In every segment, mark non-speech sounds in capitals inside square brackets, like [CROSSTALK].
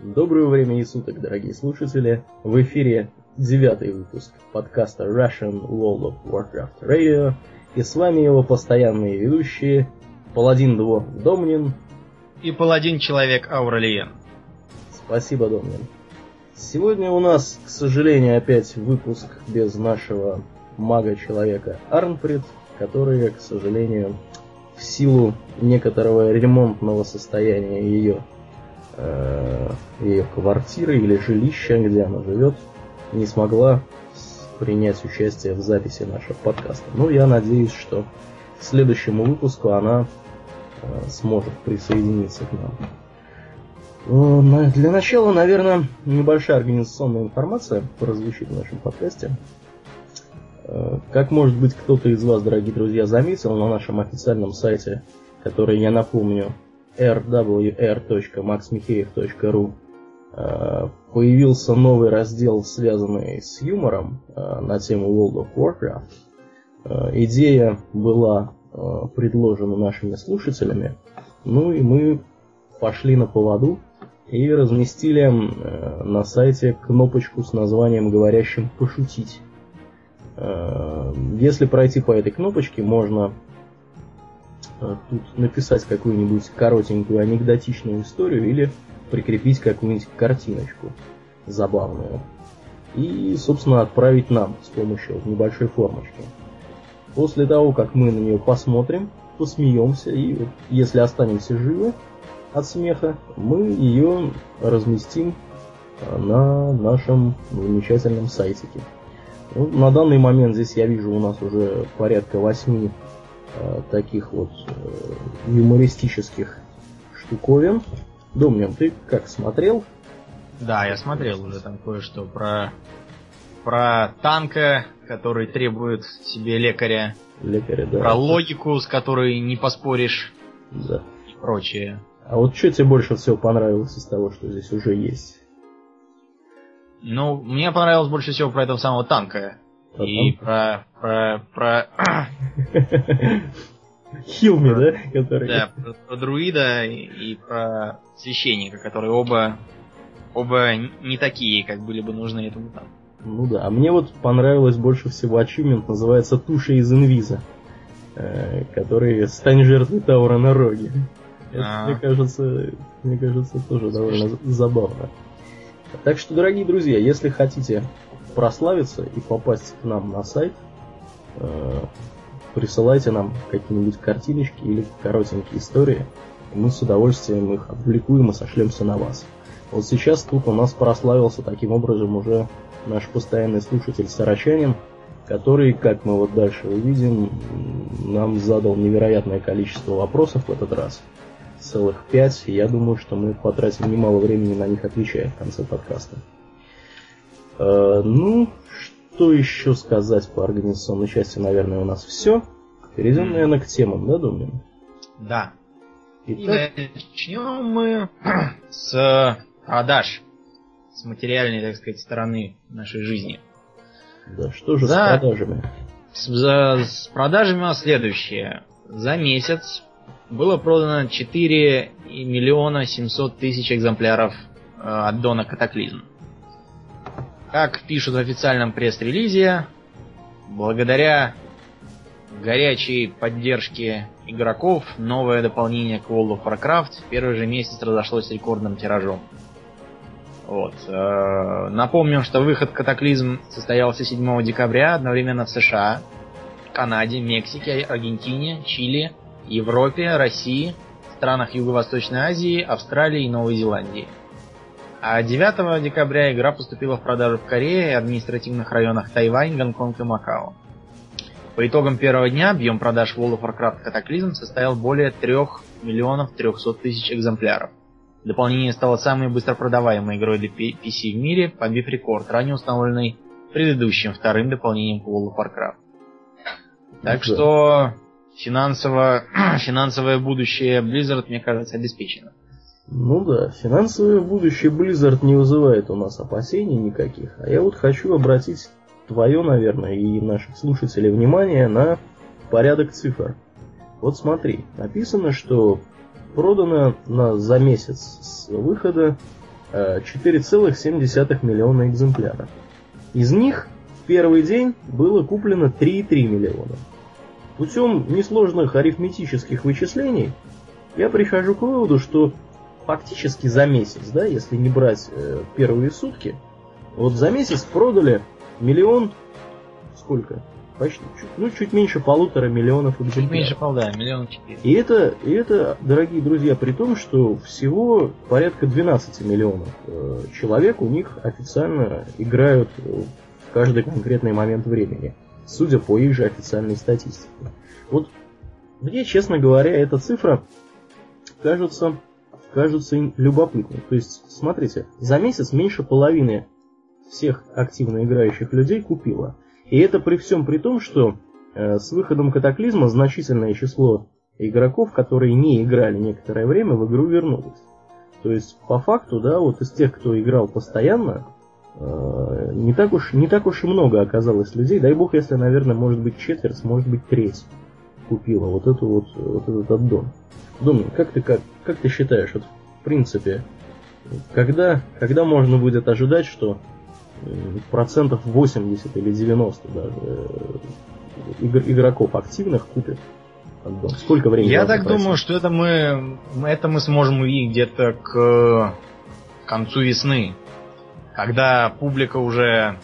Доброго времени суток, дорогие слушатели. В эфире девятый выпуск подкаста Russian World of Warcraft Radio. И с вами его постоянные ведущие Паладин Двор Домнин и Паладин Человек Ауралиен. Спасибо, Домнин. Сегодня у нас, к сожалению, опять выпуск без нашего мага-человека Арнфрид, который, к сожалению, в силу некоторого ремонтного состояния ее ее квартиры или жилища, где она живет, не смогла принять участие в записи нашего подкаста. Ну, я надеюсь, что к следующему выпуску она э, сможет присоединиться к нам. Э, для начала, наверное, небольшая организационная информация прозвучит в нашем подкасте. Э, как может быть кто-то из вас, дорогие друзья, заметил на нашем официальном сайте, который я напомню, rwr.maxmikheev.ru э, появился новый раздел, связанный с юмором э, на тему World of Warcraft. Идея была предложена нашими слушателями, ну и мы пошли на поводу и разместили на сайте кнопочку с названием «Говорящим пошутить». Э, если пройти по этой кнопочке, можно э, тут написать какую-нибудь коротенькую анекдотичную историю или прикрепить какую-нибудь картиночку забавную. И, собственно, отправить нам с помощью небольшой формочки. После того, как мы на нее посмотрим, посмеемся, и если останемся живы от смеха, мы ее разместим э, на нашем замечательном сайтике. Ну, на данный момент здесь я вижу у нас уже порядка восьми э, таких вот э, юмористических штуковин. Домнин, ты как смотрел? Да, я смотрел уже там кое-что про про танка, который требует себе лекаря. Лекаря, да. Про логику, с которой не поспоришь. Да. И прочее. А вот что тебе больше всего понравилось из того, что здесь уже есть? Ну, мне понравилось больше всего про этого самого танка. И про... про... про... [LAUGHS] Хилми, да? Который... Да, про, про друида и, и про священника, которые оба оба не такие, как были бы нужны этому танку. Ну да, а мне вот понравилось больше всего ачивмент, называется Туша из Инвиза, э, который «Стань жертвой Таура на роге». Это, -а. мне кажется, мне кажется, тоже довольно забавно. Так что, дорогие друзья, если хотите прославиться и попасть к нам на сайт, э, присылайте нам какие-нибудь картиночки или коротенькие истории, мы с удовольствием их опубликуем и сошлемся на вас. Вот сейчас тут у нас прославился таким образом уже наш постоянный слушатель Сарачанин, который, как мы вот дальше увидим, нам задал невероятное количество вопросов в этот раз целых пять. Я думаю, что мы потратим немало времени на них отвечая в конце подкаста. Э, ну, что еще сказать по организационной части, наверное, у нас все. Перейдем, наверное, к темам, да, Думин? Да. Итак... И начнем мы [CLEARS THROAT] с продаж. С материальной, так сказать, стороны нашей жизни. Да, что же За... с продажами? С, за, с продажами у нас следующее. За месяц было продано 4 миллиона 700 тысяч экземпляров э, аддона Катаклизм. Как пишут в официальном пресс-релизе, благодаря горячей поддержке игроков, новое дополнение к World of Warcraft в первый же месяц разошлось рекордным тиражом. Вот. Э, напомним, что выход Катаклизм состоялся 7 декабря одновременно в США, Канаде, Мексике, Аргентине, Чили, Европе, России, странах Юго-Восточной Азии, Австралии и Новой Зеландии. А 9 декабря игра поступила в продажу в Корее и административных районах Тайвань, Гонконг и Макао. По итогам первого дня объем продаж World of Warcraft Cataclysm составил более 3 миллионов 300 тысяч экземпляров. Дополнение стало самой быстро продаваемой игрой для PC в мире, побив рекорд, ранее установленный предыдущим вторым дополнением к World of Warcraft. Так что финансово, [CLEARS THROAT] финансовое будущее Blizzard, мне кажется, обеспечено. Ну да, финансовое будущее Blizzard не вызывает у нас опасений никаких. А я вот хочу обратить твое, наверное, и наших слушателей внимание на порядок цифр. Вот смотри, написано, что продано на, за месяц с выхода 4,7 миллиона экземпляров. Из них в первый день было куплено 3,3 миллиона. Путем несложных арифметических вычислений я прихожу к выводу, что фактически за месяц, да, если не брать э, первые сутки, вот за месяц продали миллион, сколько? Почти, чуть, ну, чуть меньше полутора миллионов экземпляров. Чуть меньше полда, миллион четыре. И это, и это, дорогие друзья, при том, что всего порядка 12 миллионов э, человек у них официально играют в каждый конкретный момент времени, судя по их же официальной статистике. Вот мне, честно говоря, эта цифра кажется, кажется любопытной. То есть, смотрите, за месяц меньше половины всех активно играющих людей купила. И это при всем при том, что э, с выходом катаклизма значительное число игроков, которые не играли некоторое время, в игру вернулось. То есть, по факту, да, вот из тех, кто играл постоянно, э, не, так уж, не так уж и много оказалось людей. Дай бог, если, наверное, может быть четверть, может быть треть купила вот эту вот, вот этот аддон. Дом, как ты, как, как ты считаешь, вот, в принципе, когда, когда можно будет ожидать, что процентов 80 или 90 даже э, игроков активных купит. Сколько времени? Я так пройти? думаю, что это мы, это мы сможем увидеть где-то к концу весны, когда публика уже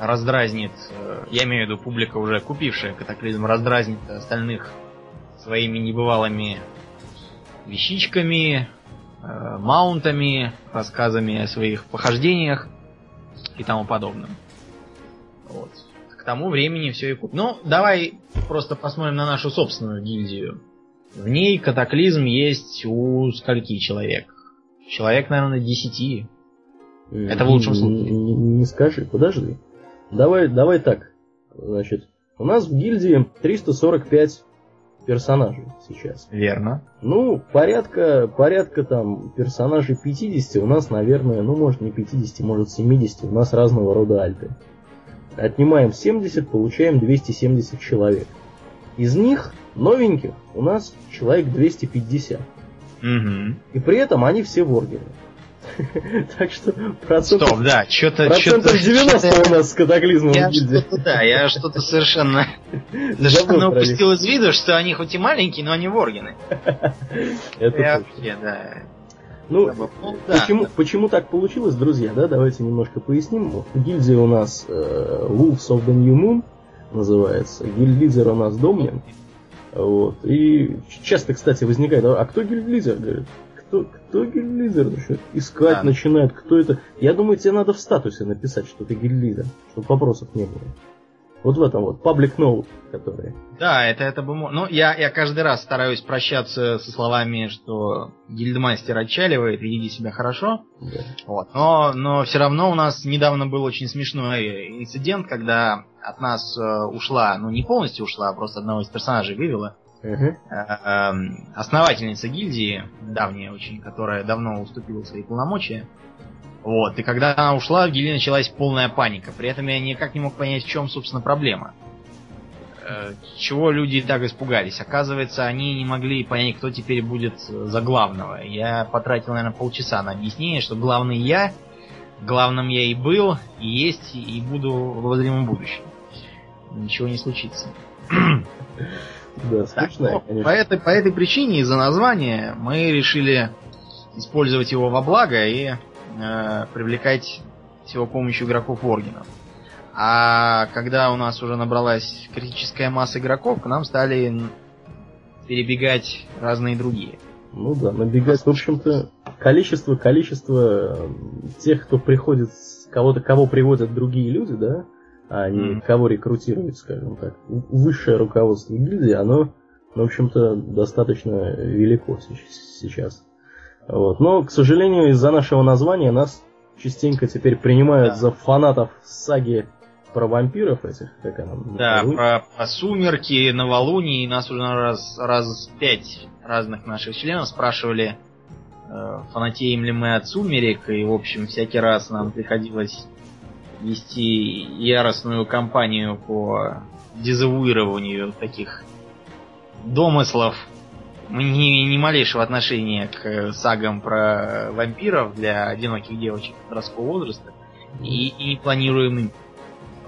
раздразнит, э, я имею в виду публика уже купившая катаклизм, раздразнит остальных своими небывалыми вещичками, э, маунтами, рассказами о своих похождениях и тому подобным. Вот. К тому времени все и купит. Ну, давай просто посмотрим на нашу собственную гильдию. В ней катаклизм есть у скольки человек? Человек, наверное, десяти. Это в лучшем случае. Не, не, не скажи, подожди. Давай, давай так. Значит, у нас в гильдии 345 персонажей сейчас. Верно. Ну, порядка, порядка там персонажей 50 у нас, наверное, ну, может не 50, может 70, у нас разного рода альты. Отнимаем 70, получаем 270 человек. Из них новеньких у нас человек 250. Угу. И при этом они все воргеры. [LAUGHS] Так что процентов... Стоп, да, что-то... Процентов 90 у нас с катаклизмом я что-то, да, я что-то совершенно... [LAUGHS] Совершенно упустил из виду, что они хоть и маленькие, но они воргины. [LAUGHS] Это вообще, да. Ну, ну почему, почему так получилось, друзья, да, давайте немножко поясним. Гильдия у нас э, Wolves of the New Moon называется, гильд-лидер у нас Домнин. Вот. И часто, кстати, возникает, а кто гильд-лидер? Говорит, кто, кто гильдлидер? Искать да. начинает, кто это. Я думаю, тебе надо в статусе написать, что ты гильдлидер, чтобы вопросов не было. Вот в этом вот, public note, который. Да, это, это бы... Ну, я, я каждый раз стараюсь прощаться со словами, что гильдмастер отчаливает, веди себя хорошо. Да. Вот. Но, но все равно у нас недавно был очень смешной инцидент, когда от нас э, ушла, ну не полностью ушла, а просто одного из персонажей вывела. Эм, основательница гильдии, давняя очень, которая давно уступила свои полномочия. Вот, и когда она ушла, в гильдии началась полная паника. При этом я никак не мог понять, в чем, собственно, проблема. Э, чего люди так испугались? Оказывается, они не могли понять, кто теперь будет за главного. Я потратил, наверное, полчаса на объяснение, что главный я, главным я и был, и есть, и буду в обозримом будущем. Ничего не случится. [CLEARS THROAT] Да, скучная, так, ну, По этой, по этой причине, из-за названия, мы решили использовать его во благо и э, привлекать с его помощью игроков Оргенов. А когда у нас уже набралась критическая масса игроков, к нам стали перебегать разные другие. Ну да, набегать, в общем-то, количество, количество э, тех, кто приходит, кого-то, кого приводят другие люди, да, а не mm. кого рекрутировать, скажем так. Высшее руководство гильдии, оно, в общем-то, достаточно велико сейчас. Вот. Но, к сожалению, из-за нашего названия нас частенько теперь принимают да. за фанатов саги про вампиров этих, как она Да, про, про сумерки, новолуние, нас уже раз, раз пять разных наших членов спрашивали, э, фанатеем ли мы от сумерек, и, в общем, всякий раз нам приходилось вести яростную кампанию по дезавуированию таких домыслов Мы не, ни малейшего отношения к сагам про вампиров для одиноких девочек подросткового возраста и, и не планируем им.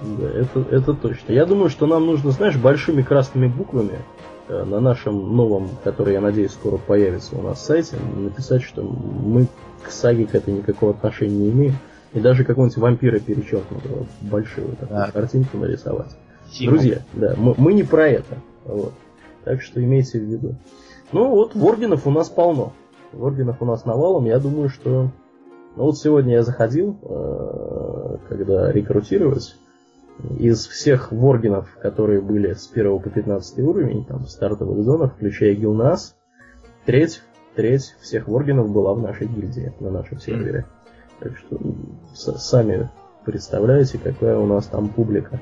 Да, это, это точно. Я думаю, что нам нужно, знаешь, большими красными буквами э, на нашем новом, который, я надеюсь, скоро появится у нас сайте, написать, что мы к саге к этой никакого отношения не имеем. И даже какого-нибудь вампира перечеркнутого большую такую да. картинку нарисовать. Тиму. Друзья, да, мы, мы не про это. Вот. Так что имейте в виду. Ну вот, воргенов у нас полно. Воргенов у нас навалом. Я думаю, что... Ну вот сегодня я заходил, э, когда рекрутировать. Из всех воргенов, которые были с 1 по 15 уровень, там, стартовых зонах, включая Гилнас, треть, треть всех воргенов была в нашей гильдии, на нашем сервере. Так что сами представляете, какая у нас там публика.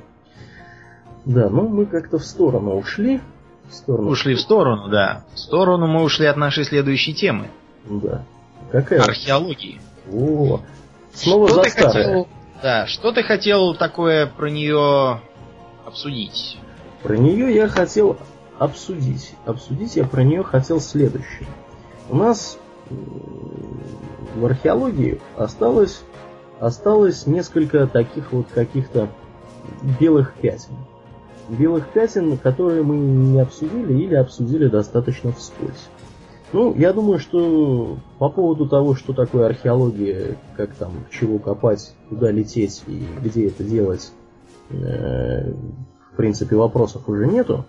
Да, ну мы как-то в сторону ушли. В сторону. Ушли в сторону, да. В сторону мы ушли от нашей следующей темы. Да. Какая? Археологии. О, снова что за Хотел, да, что ты хотел такое про нее обсудить? Про нее я хотел обсудить. Обсудить я про нее хотел следующее. У нас в археологии осталось, осталось несколько таких вот каких-то белых пятен. Белых пятен, которые мы не обсудили или обсудили достаточно вскользь. Ну, я думаю, что по поводу того, что такое археология, как там, чего копать, куда лететь и где это делать, э, в принципе, вопросов уже нету.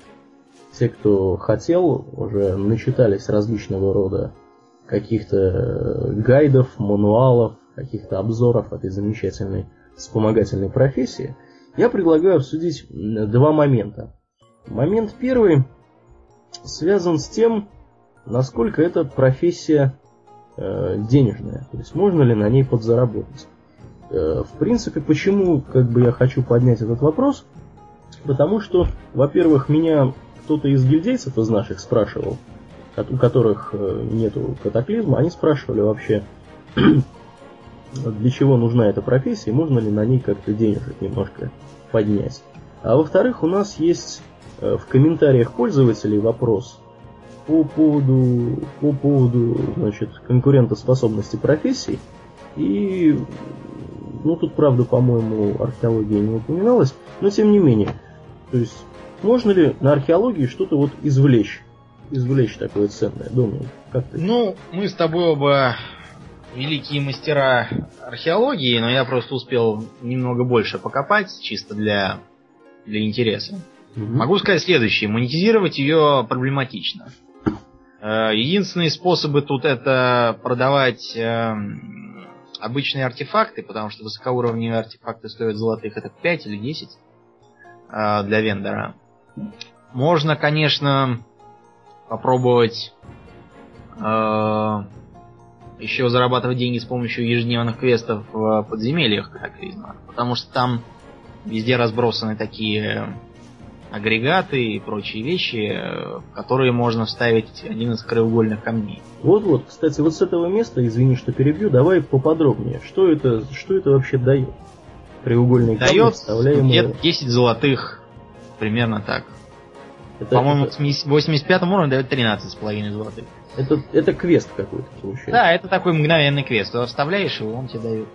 Те, кто хотел, уже начитались различного рода каких-то э, гайдов, мануалов, каких-то обзоров этой замечательной вспомогательной профессии, я предлагаю обсудить два момента. Момент первый связан с тем, насколько эта профессия э, денежная, то есть можно ли на ней подзаработать. Э, в принципе, почему как бы я хочу поднять этот вопрос? Потому что, во-первых, меня кто-то из гильдейцев из наших спрашивал, у которых э, нету катаклизма, они спрашивали вообще, [CLEARS THROAT] для чего нужна эта профессия, можно ли на ней как-то денежек немножко поднять. А во-вторых, у нас есть э, в комментариях пользователей вопрос по поводу, по поводу значит, конкурентоспособности профессий. И, ну тут правда, по-моему, археология не упоминалась, но тем не менее. То есть, можно ли на археологии что-то вот извлечь извлечь такое ценное, думаю. Как ты? Ну, мы с тобой оба великие мастера археологии, но я просто успел немного больше покопать, чисто для, для интереса. Угу. Могу сказать следующее. Монетизировать ее проблематично. Э, единственные способы тут это продавать э, обычные артефакты, потому что высокоуровневые артефакты стоят золотых это 5 или 10 э, для вендора. Можно, конечно, попробовать э, еще зарабатывать деньги с помощью ежедневных квестов в подземельях катаклизма. Потому что там везде разбросаны такие агрегаты и прочие вещи, которые можно вставить один из краеугольных камней. Вот-вот, кстати, вот с этого места, извини, что перебью, давай поподробнее. Что это, что это вообще дает? Краеугольный камень, дает вставляемые... где-то 10 золотых, примерно так. Это, По-моему, это... 85 уровне дает 13,5 золотых. Это, это квест какой-то получается. Да, это такой мгновенный квест. Ты вставляешь его, он тебе дает.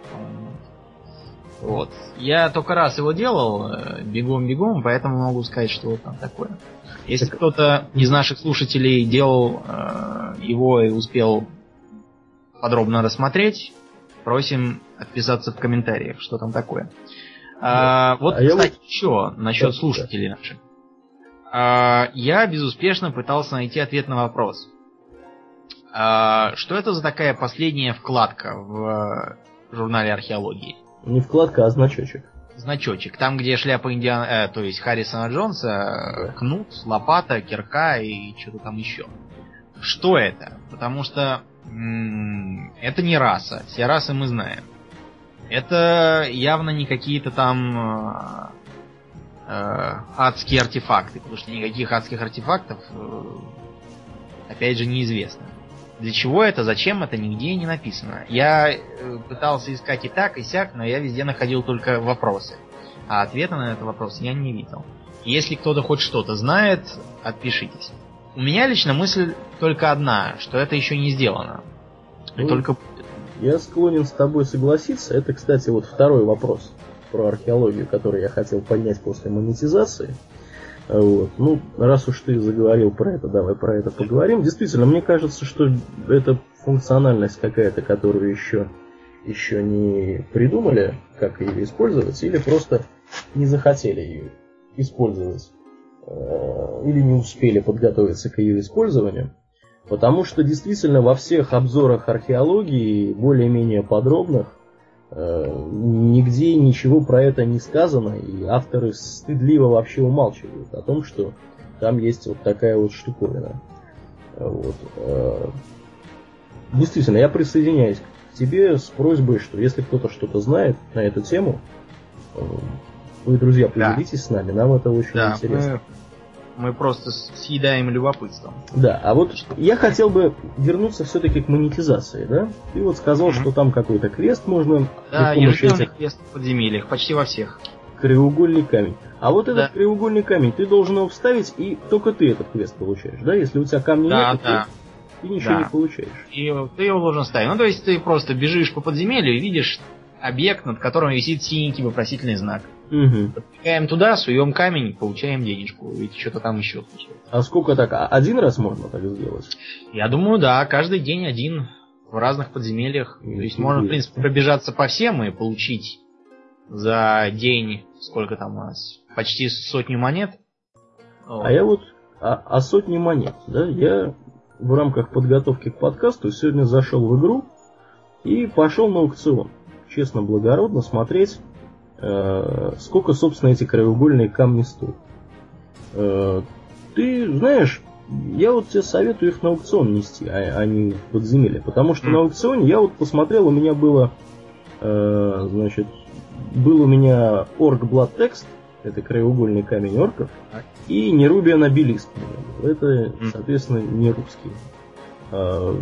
Вот. Я только раз его делал, э, бегом-бегом, поэтому могу сказать, что вот там такое. Если так... кто-то из наших слушателей делал э, его и успел подробно рассмотреть, просим отписаться в комментариях, что там такое. А, вот, а кстати, я... еще насчет да, слушателей да. наших. А, я безуспешно пытался найти ответ на вопрос. А, что это за такая последняя вкладка в журнале археологии? Не вкладка, а значочек. Значочек. Там, где шляпа Индиана, э, то есть Харрисона Джонса, да. кнут, лопата, кирка и что-то там еще. Что это? Потому что м- это не раса. Все расы мы знаем. Это явно не какие-то там э, адские артефакты, потому что никаких адских артефактов, э, опять же, неизвестно. Для чего это, зачем это, нигде не написано. Я э, пытался искать и так, и сяк, но я везде находил только вопросы. А ответа на этот вопрос я не видел. Если кто-то хоть что-то знает, отпишитесь. У меня лично мысль только одна, что это еще не сделано. И Ну, только Я склонен с тобой согласиться. Это, кстати, вот второй вопрос про археологию, который я хотел поднять после монетизации. Вот. Ну, раз уж ты заговорил про это, давай про это поговорим. Действительно, мне кажется, что это функциональность какая-то, которую еще, еще не придумали, как ее использовать, или просто не захотели ее использовать, э, или не успели подготовиться к ее использованию. Потому что действительно во всех обзорах археологии, более-менее подробных, нигде ничего про это не сказано, и авторы стыдливо вообще умалчивают о том, что там есть вот такая вот штуковина. Вот. э, Действительно, я присоединяюсь к тебе с просьбой, что если кто-то что-то знает на эту тему, э, вы, друзья, Да. поделитесь с нами, нам это очень да, интересно. мы, мы просто съедаем любопытством. Да, а вот я хотел бы вернуться все-таки к монетизации, да? Ты вот сказал, Мгм. что там какой-то крест можно Да, ежедневный этих квест в подземельях, почти во всех. краеугольный камень. А вот этот Да. краеугольный камень ты должен его вставить, и только ты этот квест получаешь, да? Если у тебя камня Да, нет, да. ты, ты ничего Да. не получаешь. И ты его должен ставить. Ну, то есть ты просто бежишь по подземелью и видишь объект, над которым висит синенький вопросительный знак. Мгм. Подбегаем туда, суем камень, получаем денежку. Ведь что-то там еще случилось. А сколько так? А Один раз можно так сделать? Я думаю, да, каждый день один в разных подземельях. То есть можно, в принципе, пробежаться по всем и получить за день, сколько там у нас, почти сотню монет. Вот. А я вот о, о сотне монет, да, я в рамках подготовки к подкасту сегодня зашел в игру и пошел на аукцион. Честно, благородно смотреть, сколько, собственно, эти краеугольные камни стоят. Э, ты знаешь, я вот тебе советую их на аукцион нести, а, а не в подземелье. Потому что на аукционе я вот посмотрел, у меня было, э, значит, был у меня орг Blood Text, это краеугольный камень орков, и меня был. Это, соответственно, не русский. А,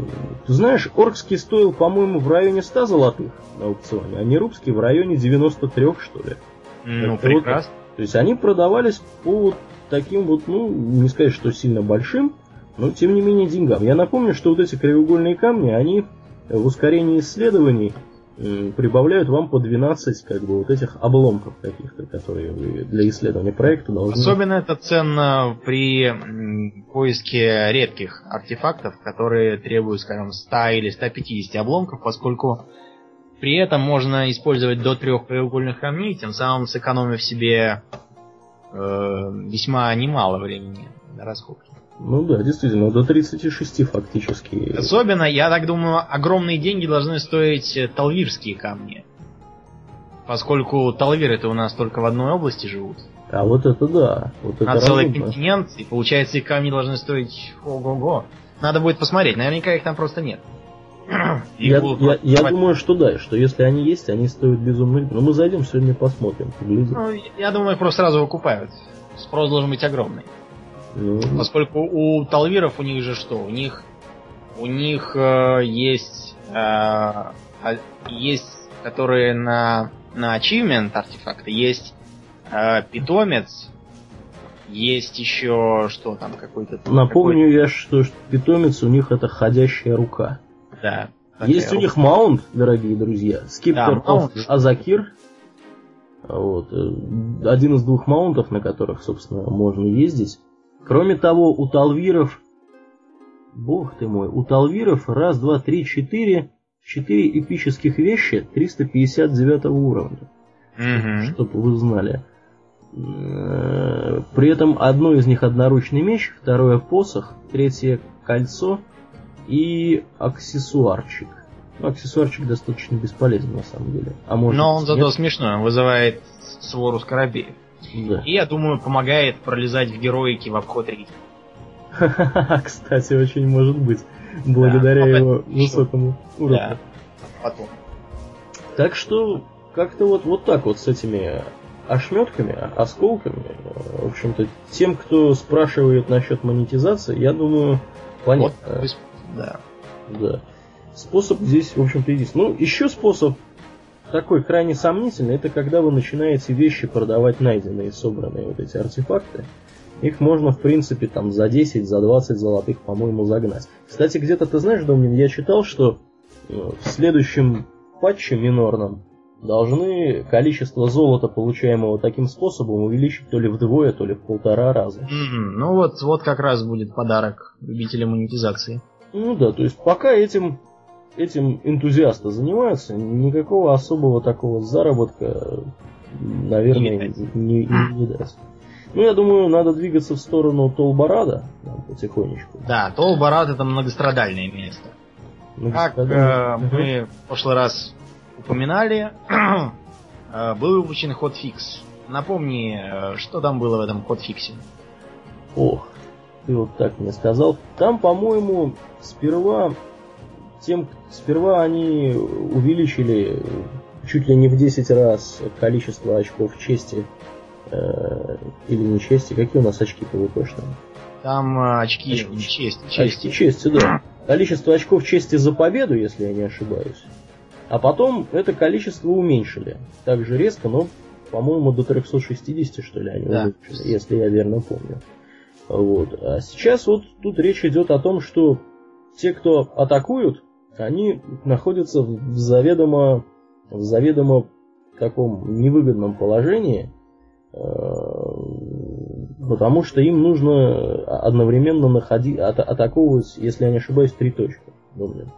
Ты знаешь, оркский стоил, по-моему, в районе 100 золотых на аукционе, а нерубский в районе 93, что ли. Ну, это вот прекрасно. То есть они продавались по вот таким вот, ну, не сказать, что сильно большим, но тем не менее деньгам. Я напомню, что вот эти краеугольные камни, они в ускорении исследований прибавляют вам по 12 как бы вот этих обломков каких-то, которые вы для исследования проекта должны... Особенно это ценно при поиске редких артефактов, которые требуют, скажем, 100 или 150 обломков, поскольку при этом можно использовать до трех краеугольных камней, тем самым сэкономив себе э, весьма немало времени на расходки. Ну да, действительно, до 36 фактически. Особенно, я так думаю, огромные деньги должны стоить э, талвирские камни. Поскольку талвиры-то у нас только в одной области живут. А вот это да. Вот На это целый разумно. континент, и получается, их камни должны стоить ого-го. Надо будет посмотреть, наверняка их там просто нет. [CLEARS THROAT] Я, я- я думаю, что да, что если они есть, они стоят безумно. Но мы зайдем сегодня посмотрим, поглядим. Ну, я думаю, их просто сразу выкупают. Спрос должен быть огромный. Ну, Поскольку у талвиров у них же что? У них у них э, есть э, а- есть, которые на на achievement артефакты есть э, питомец, есть еще что там какой-то. Напомню я, что питомец у них это ходящая рука. какой- да. Есть у рука. них маунт, дорогие друзья, Skipper Да. Азакир. Вот. э, Один из двух маунтов, на которых, собственно, можно ездить. Кроме того, у талвиров... Бог ты мой, у талвиров раз, два, три, четыре... Четыре эпических вещи 359 уровня. Мгм. чтобы вы знали. Э, При этом одно из них одноручный меч, второе посох, третье кольцо и аксессуарчик. Ну, аксессуарчик достаточно бесполезен на самом деле. А может, Но он зато нет? смешной, он вызывает свору скоробеев. Да. И, я думаю, помогает пролезать в героике в обход реки. Кстати, очень может быть. Благодаря Да, его высокому уровню. Да. Потом. Так что как-то вот, вот так вот с этими ошметками, осколками, в общем-то, тем, кто спрашивает насчет монетизации, я думаю, понятно. Вот, да. Да. Способ здесь, в общем-то, есть. Ну, еще способ такой крайне сомнительный, это когда вы начинаете вещи продавать найденные, собранные вот эти артефакты. их можно, в принципе, там за 10, за 20 золотых, по-моему, загнать. Кстати, где-то ты знаешь, Домнин, я читал, что э, в следующем патче минорном должны количество золота, получаемого таким способом, увеличить то ли вдвое, то ли в полтора раза. Mm-hmm. Ну вот, вот как раз будет подарок любителям монетизации. Ну да, то есть пока этим, этим энтузиасты занимаются, никакого особого такого заработка, наверное, не, не, не, не даст. Ну, я думаю, надо двигаться в сторону Толбарада потихонечку. Да, Толбарад это многострадальное место. Как э, мы в прошлый раз упоминали, [CLEARS THROAT] э, был выпущен ход-фикс. Напомни, э, что там было в этом ход-фиксе? Ох, ты вот так мне сказал. Там, по-моему, сперва тем, сперва они увеличили чуть ли не в 10 раз количество очков чести э, или не чести. Какие у нас очки по ВПшным? Там э, очки, очки чести, чести. Очки чести, да. Количество очков чести за победу, если я не ошибаюсь. А потом это количество уменьшили. Так же резко, но, по-моему, до 360, что ли, они да. увеличили, если я верно помню. Вот. А сейчас вот тут речь идет о том, что те, кто атакуют, они находятся в заведомо, в заведомо таком невыгодном положении, э, потому что им нужно одновременно находить, атаковывать, если я не ошибаюсь, три точки.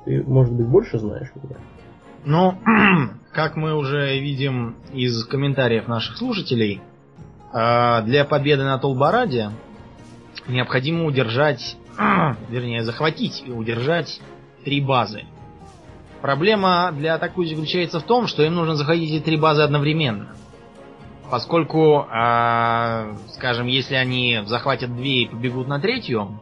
Ты, может быть, больше знаешь меня? Ну, [CLEARS THROAT] как мы уже видим из комментариев наших слушателей, э, для победы на Толбараде необходимо удержать, [CLEARS THROAT] вернее, захватить и удержать три базы. Проблема для атакующих заключается в том, что им нужно заходить эти три базы одновременно. Поскольку, э, скажем, если они захватят две и побегут на третью,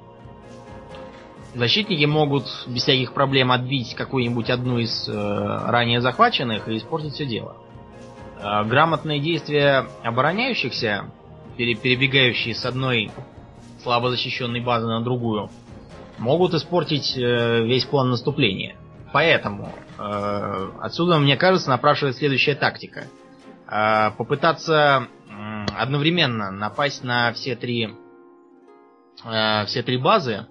защитники могут без всяких проблем отбить какую-нибудь одну из э, ранее захваченных и испортить все дело. Э, грамотные действия обороняющихся, перебегающие с одной слабо защищенной базы на другую, могут испортить э, весь план наступления. Поэтому э, отсюда, мне кажется, напрашивает следующая тактика. Э, попытаться э, одновременно напасть на все три, э, все три базы,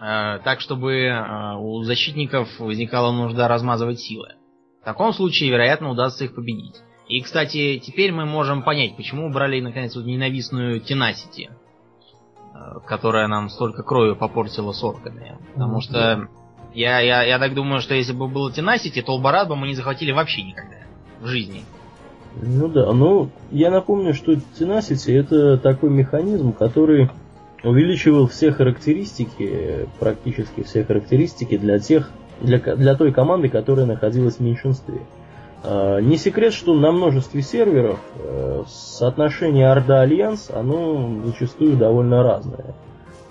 э, так чтобы э, у защитников возникала нужда размазывать силы. В таком случае, вероятно, удастся их победить. И, кстати, теперь мы можем понять, почему убрали, наконец, вот ненавистную Tenacity, э, которая нам столько крови попортила с орками. Потому что я, я, я так думаю, что если бы было Tenacity, то Албарад бы мы не захватили вообще никогда в жизни. Ну да, ну я напомню, что Tenacity это такой механизм, который увеличивал все характеристики, практически все характеристики для тех, для, для той команды, которая находилась в меньшинстве. А, не секрет, что на множестве серверов э, соотношение Орда-Альянс, оно зачастую довольно разное.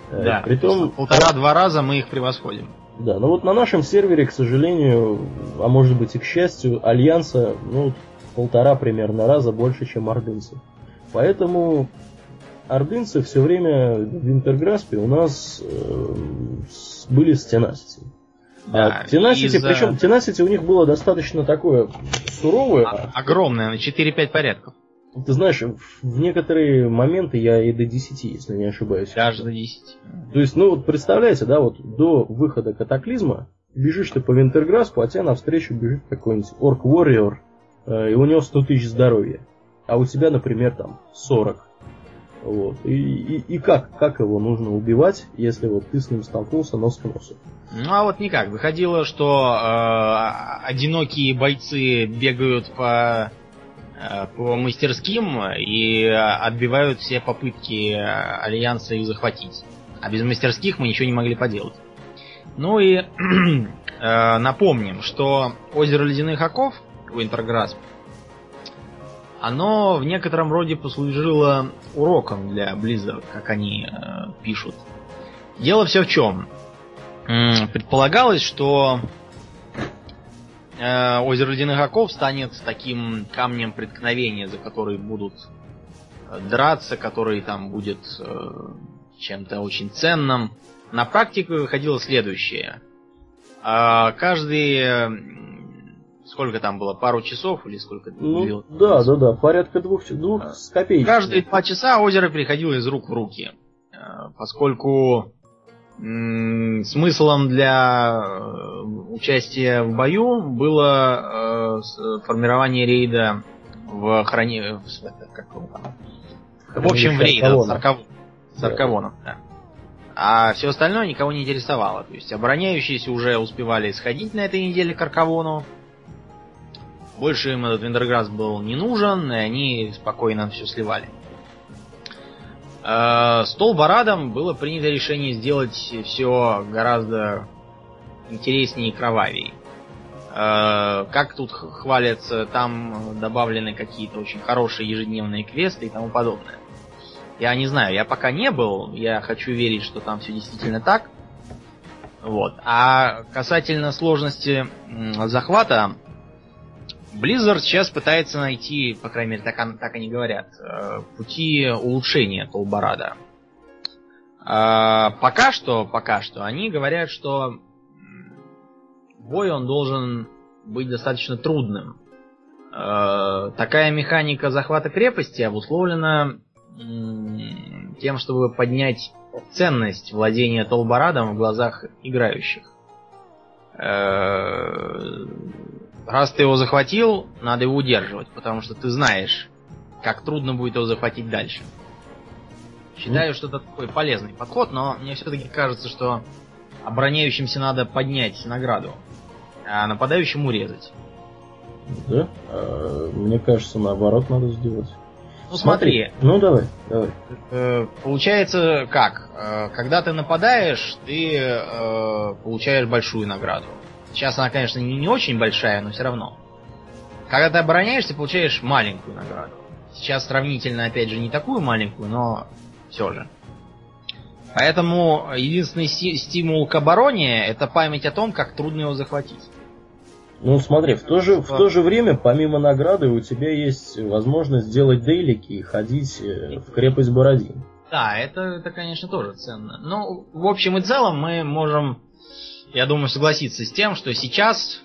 Э, да, Притом, полтора-два раза мы их превосходим. Да, но вот на нашем сервере, к сожалению, а может быть и к счастью, Альянса, ну, полтора примерно раза больше, чем ордынцев. Поэтому ордынцы все время в Wintergrasp е у нас э, были с Tenacity. Да, а из-за... причем Tenacity у них было достаточно такое суровое. А, огромное, на 4-5 порядков. Ты знаешь, в некоторые моменты я и до 10, если не ошибаюсь. Даже до 10. То есть, ну вот представляете, да, вот до выхода катаклизма бежишь ты по Винтерграспу, а тебе навстречу бежит какой-нибудь Орк Warrior, э, и у него 100 тысяч здоровья. А у тебя, например, там 40. Вот. И, и, и как, как его нужно убивать, если вот ты с ним столкнулся нос к носу? Ну а вот никак. Выходило, что э, одинокие бойцы бегают по, по мастерским и отбивают все попытки Альянса их захватить. А без мастерских мы ничего не могли поделать. Ну и [CLEARS THROAT] э, напомним, что озеро Ледяных Оков, Уинтерграсп, оно в некотором роде послужило уроком для Blizzard, как они э, пишут. Дело все в чем. Предполагалось, что э, озеро Ледяных Оков станет таким камнем преткновения, за который будут э, драться, который там будет э, чем-то очень ценным. На практике выходило следующее. Э, каждый сколько там было, пару часов или сколько? Ну, да, да, да, порядка двух, двух с копейками. Каждые два часа озеро переходило из рук в руки, э, поскольку смыслом для э, участия в бою было э, формирование рейда в хране... Там? В общем, в рейда с Аркавоном. Да. А все остальное никого не интересовало. То есть обороняющиеся уже успевали сходить на этой неделе к Аркавону. Больше им этот Виндерграсс был не нужен, и они спокойно все сливали. Э, с Толбарадом было принято решение сделать все гораздо интереснее и кровавее. Э, как тут хвалятся, там добавлены какие-то очень хорошие ежедневные квесты и тому подобное. Я не знаю, я пока не был, я хочу верить, что там все действительно так. Вот. А касательно сложности захвата, Blizzard сейчас пытается найти, по крайней мере, так, так они говорят, э, пути улучшения Толбарада. А, пока что, пока что, они говорят, что бой он должен быть достаточно трудным. Э, такая механика захвата крепости обусловлена тем, чтобы поднять ценность владения Толбарадом в глазах играющих. Раз ты его захватил, надо его удерживать, потому что ты знаешь, как трудно будет его захватить дальше. Считаю, что это такой полезный подход, но мне все-таки кажется, что обороняющимся надо поднять награду, а нападающим урезать. Да? А, мне кажется, наоборот надо сделать. Ну смотри. смотри. Ну давай, давай. Э, получается как? Э, когда ты нападаешь, ты э, получаешь большую награду. Сейчас она, конечно, не, очень большая, но все равно. Когда ты обороняешься, получаешь маленькую награду. Сейчас сравнительно, опять же, не такую маленькую, но все же. Поэтому единственный стимул к обороне это память о том, как трудно его захватить. Ну смотри, в то, же, в то же время, помимо награды, у тебя есть возможность сделать дейлики и ходить э, в крепость Бородин. Да, это, это, конечно, тоже ценно. Ну, в общем и целом, мы можем я думаю, согласиться с тем, что сейчас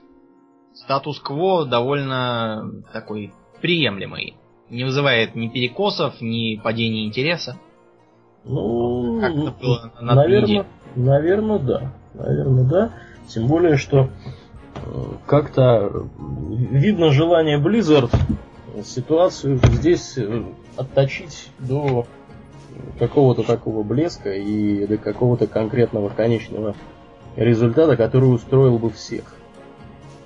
статус-кво довольно такой приемлемый. Не вызывает ни перекосов, ни падения интереса. Ну, как это было на наверное, наверное, да. Наверное, да. Тем более, что э, как-то видно желание Blizzard ситуацию здесь э, отточить до какого-то такого блеска и до какого-то конкретного конечного результата, который устроил бы всех.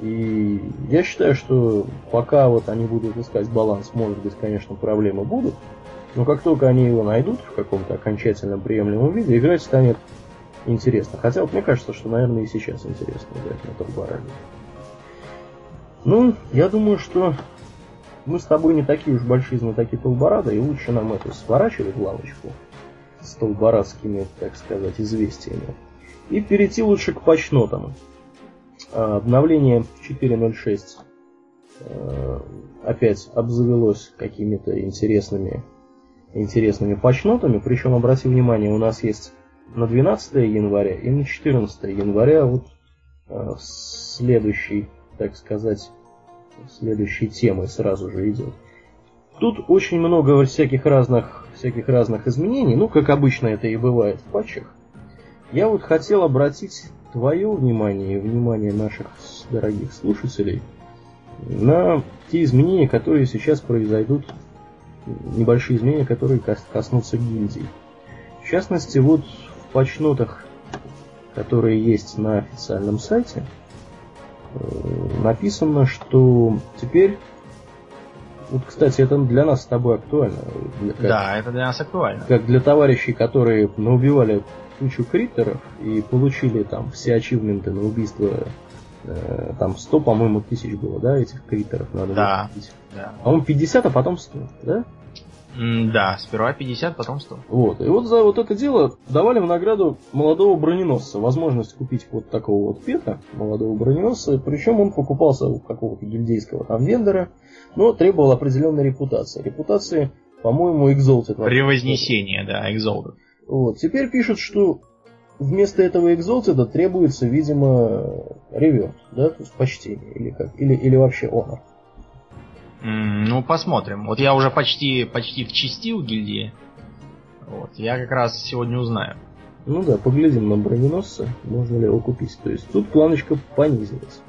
И я считаю, что пока вот они будут искать баланс, может быть, конечно, проблемы будут, но как только они его найдут в каком-то окончательном приемлемом виде, играть станет интересно. Хотя вот мне кажется, что, наверное, и сейчас интересно играть на Торбараде. Ну, я думаю, что мы с тобой не такие уж большие знатоки Толбарада, и лучше нам это сворачивать лавочку с толбарадскими, так сказать, известиями. И перейти лучше к патчнотам. А, обновление 4.06 э, опять обзавелось какими-то интересными, интересными патчнотами. Причем, обрати внимание, у нас есть на 12 января и на 14 января вот э, следующий, так сказать, следующей темой сразу же идет. Тут очень много всяких разных, всяких разных изменений, ну, как обычно это и бывает в патчах. Я вот хотел обратить твое внимание и внимание наших дорогих слушателей на те изменения, которые сейчас произойдут, небольшие изменения, которые коснутся гильдий. В частности, вот в патчнотах, которые есть на официальном сайте, э, написано, что теперь вот, кстати, это для нас с тобой актуально. Для, как, да, это для нас актуально. Как для товарищей, которые наубивали кучу криптеров и получили там все ачивменты на убийство. Э, там 100, по-моему, тысяч было, да, этих криптеров надо да, да. По-моему, 50, а потом 100, да? да, сперва 50, потом 100. Вот. И вот за вот это дело давали в награду молодого броненосца. Возможность купить вот такого вот пета, молодого броненосца. Причем он покупался у какого-то гильдейского там вендора, но требовал определенной репутации. Репутации, по-моему, Exalted. Превознесение, да, Exalted. Вот. Теперь пишут, что вместо этого экзолтеда требуется, видимо, реверт, да, то есть почтение, или как, или, или вообще honor. Mm, ну, посмотрим. Вот я уже почти, почти вчистил гильдии. Вот, я как раз сегодня узнаю. Ну да, поглядим на броненосца, можно ли его купить. То есть тут планочка понизилась.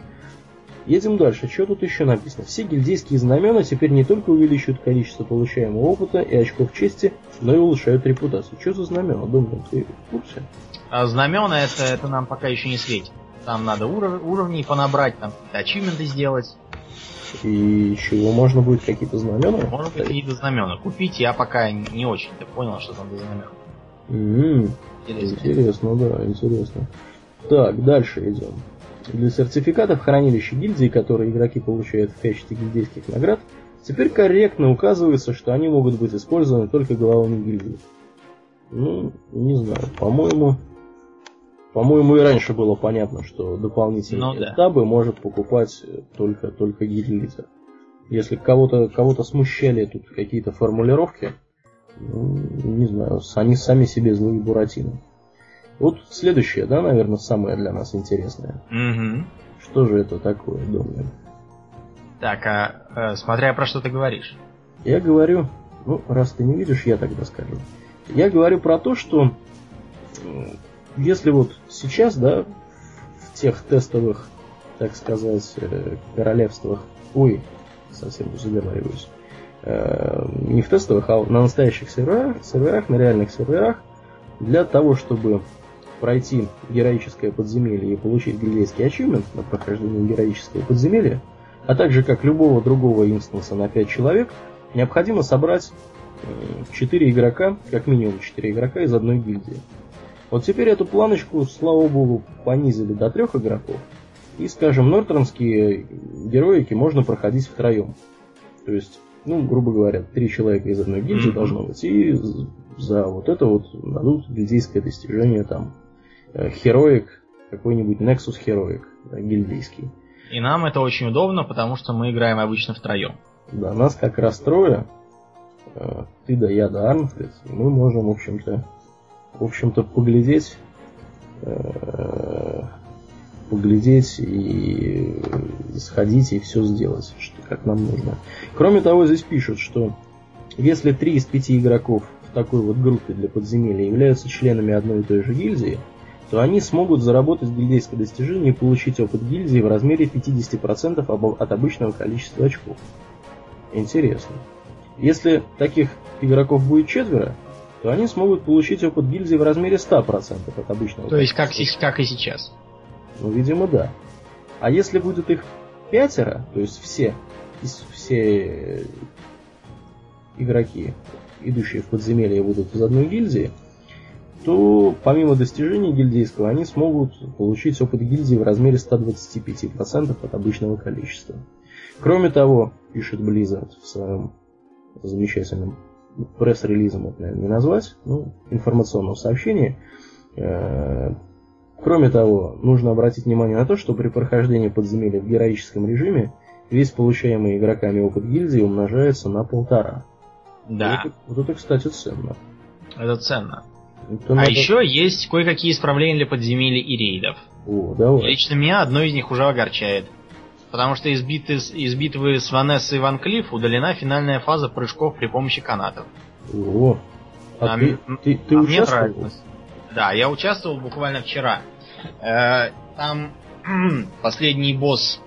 Едем дальше. Что тут еще написано? Все гильдейские знамена теперь не только увеличивают количество получаемого опыта и очков чести, но и улучшают репутацию. Что за знамена? Думаю, ты в курсе? А знамена это, это нам пока еще не светит. Там надо уров, уровней понабрать, там какие-то ачивменты сделать. И чего можно будет какие-то знамена? Можно быть какие-то знамена. Купить я пока не очень-то понял, что там за знамена. Mm-hmm. Интересно. интересно, да, интересно. Так, дальше идем. Для сертификатов хранилища гильдии, которые игроки получают в качестве гильдейских наград, теперь корректно указывается, что они могут быть использованы только главами гильдии. Ну, не знаю, по-моему, по-моему, и раньше было понятно, что дополнительные ну, да. этапы может покупать только, только гильд-лидер. Если кого-то кого смущали тут какие-то формулировки, ну, не знаю, они сами себе злые буратины. Вот следующее, да, наверное, самое для нас интересное. Угу. Что же это такое, Домнин? Так, а э, смотря про что ты говоришь. Я говорю, ну, раз ты не видишь, я тогда скажу. Я говорю про то, что если вот сейчас, да, в тех тестовых, так сказать, э, королевствах, ой, совсем заговариваюсь, э, не в тестовых, а на настоящих серверах, серверах, на реальных серверах, для того, чтобы пройти героическое подземелье и получить гильдейский ачивмент на прохождение героического подземелья, а также как любого другого инстанса на 5 человек, необходимо собрать 4 игрока, как минимум 4 игрока из одной гильдии. Вот теперь эту планочку, слава богу, понизили до трех игроков. И, скажем, нортронские героики можно проходить втроем. То есть, ну, грубо говоря, три человека из одной гильдии должно быть. И за вот это вот дадут гильдейское достижение там Хероик, какой-нибудь Nexus Heroic, да, гильдейский. И нам это очень удобно, потому что мы играем обычно втроем. Да, нас как раз трое. Э, ты да я да Арнфрид. Мы можем, в общем-то, в общем-то, поглядеть, э, поглядеть и сходить и все сделать, что, как нам нужно. Кроме того, здесь пишут, что если три из пяти игроков в такой вот группе для подземелья являются членами одной и той же гильдии, то они смогут заработать гильдейское достижение и получить опыт гильдии в размере 50% от обычного количества очков. Интересно. Если таких игроков будет четверо, то они смогут получить опыт гильдии в размере 100% от обычного. То есть как, как и сейчас? Ну, видимо, да. А если будет их пятеро, то есть все, все игроки, идущие в подземелье, будут из одной гильдии, то помимо достижений гильдейского они смогут получить опыт гильдии в размере 125% от обычного количества. Кроме того, пишет Blizzard в своем замечательном пресс-релизом, это, наверное, не назвать, ну, информационном сообщении, э, Кроме того, нужно обратить внимание на то, что при прохождении подземелья в героическом режиме весь получаемый игроками опыт гильдии умножается на полтора. Да. Вот это, вот это кстати, ценно. Это ценно. Это а надо... еще есть кое-какие исправления для подземелий и рейдов. О, давай. Лично меня одно из них уже огорчает. Потому что из, битвы, из битвы с Ванессой и Ван Клифф удалена финальная фаза прыжков при помощи канатов. О, а, а ты, ты, ты а участвовал? Да, я участвовал буквально вчера. Э, там [CLEARS THROAT] последний босс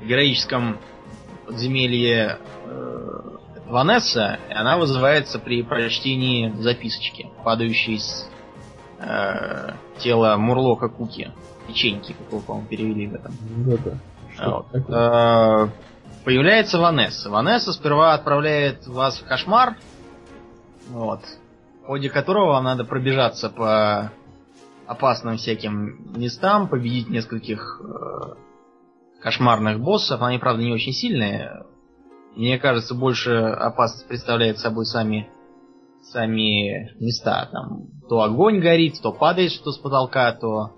в героическом подземелье э, Ванесса, она вызывается при прочтении записочки, падающей с э, тела Мурлока Куки. Печеньки, как его, по-моему, перевели в этом. Ну. Вот. Э, появляется Ванесса. Ванесса сперва отправляет вас в кошмар, вот, в ходе которого вам надо пробежаться по опасным всяким местам, победить нескольких э, кошмарных боссов. Они, правда, не очень сильные, мне кажется, больше опасность представляет собой сами сами места. Там то огонь горит, то падает что с потолка, то,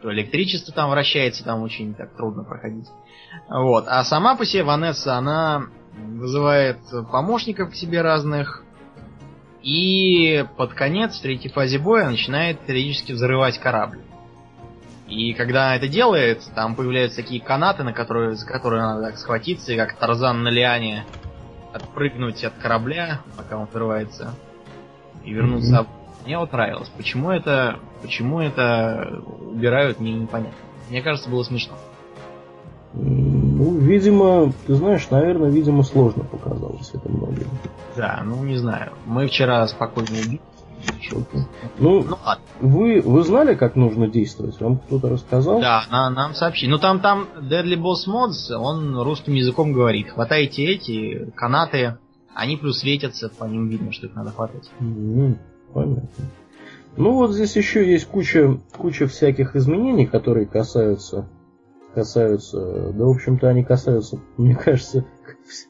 то электричество там вращается, там очень так трудно проходить. Вот. А сама по себе Ванесса, она вызывает помощников к себе разных. И под конец в третьей фазе боя начинает периодически взрывать корабль. И когда это делает, там появляются такие канаты, на которые, за которые надо так схватиться, и как Тарзан на лиане отпрыгнуть от корабля, пока он взрывается, и вернуться. Mm-hmm. Мне вот нравилось. Почему это, почему это убирают, не непонятно. Мне кажется, было смешно. Ну, видимо, ты знаешь, наверное, видимо, сложно показалось это многим. Да, ну не знаю. Мы вчера спокойно убили. Ну, ну ладно. Вы, вы знали, как нужно действовать? Вам кто-то рассказал? Да, на, нам сообщили. Ну там, там Deadly Boss Mods, он русским языком говорит. Хватайте эти канаты, они плюс светятся, по ним видно, что их надо хватать. Mm-hmm, понятно. Ну вот здесь еще есть куча, куча всяких изменений, которые касаются касаются, да, в общем-то, они касаются, [LAUGHS] мне кажется,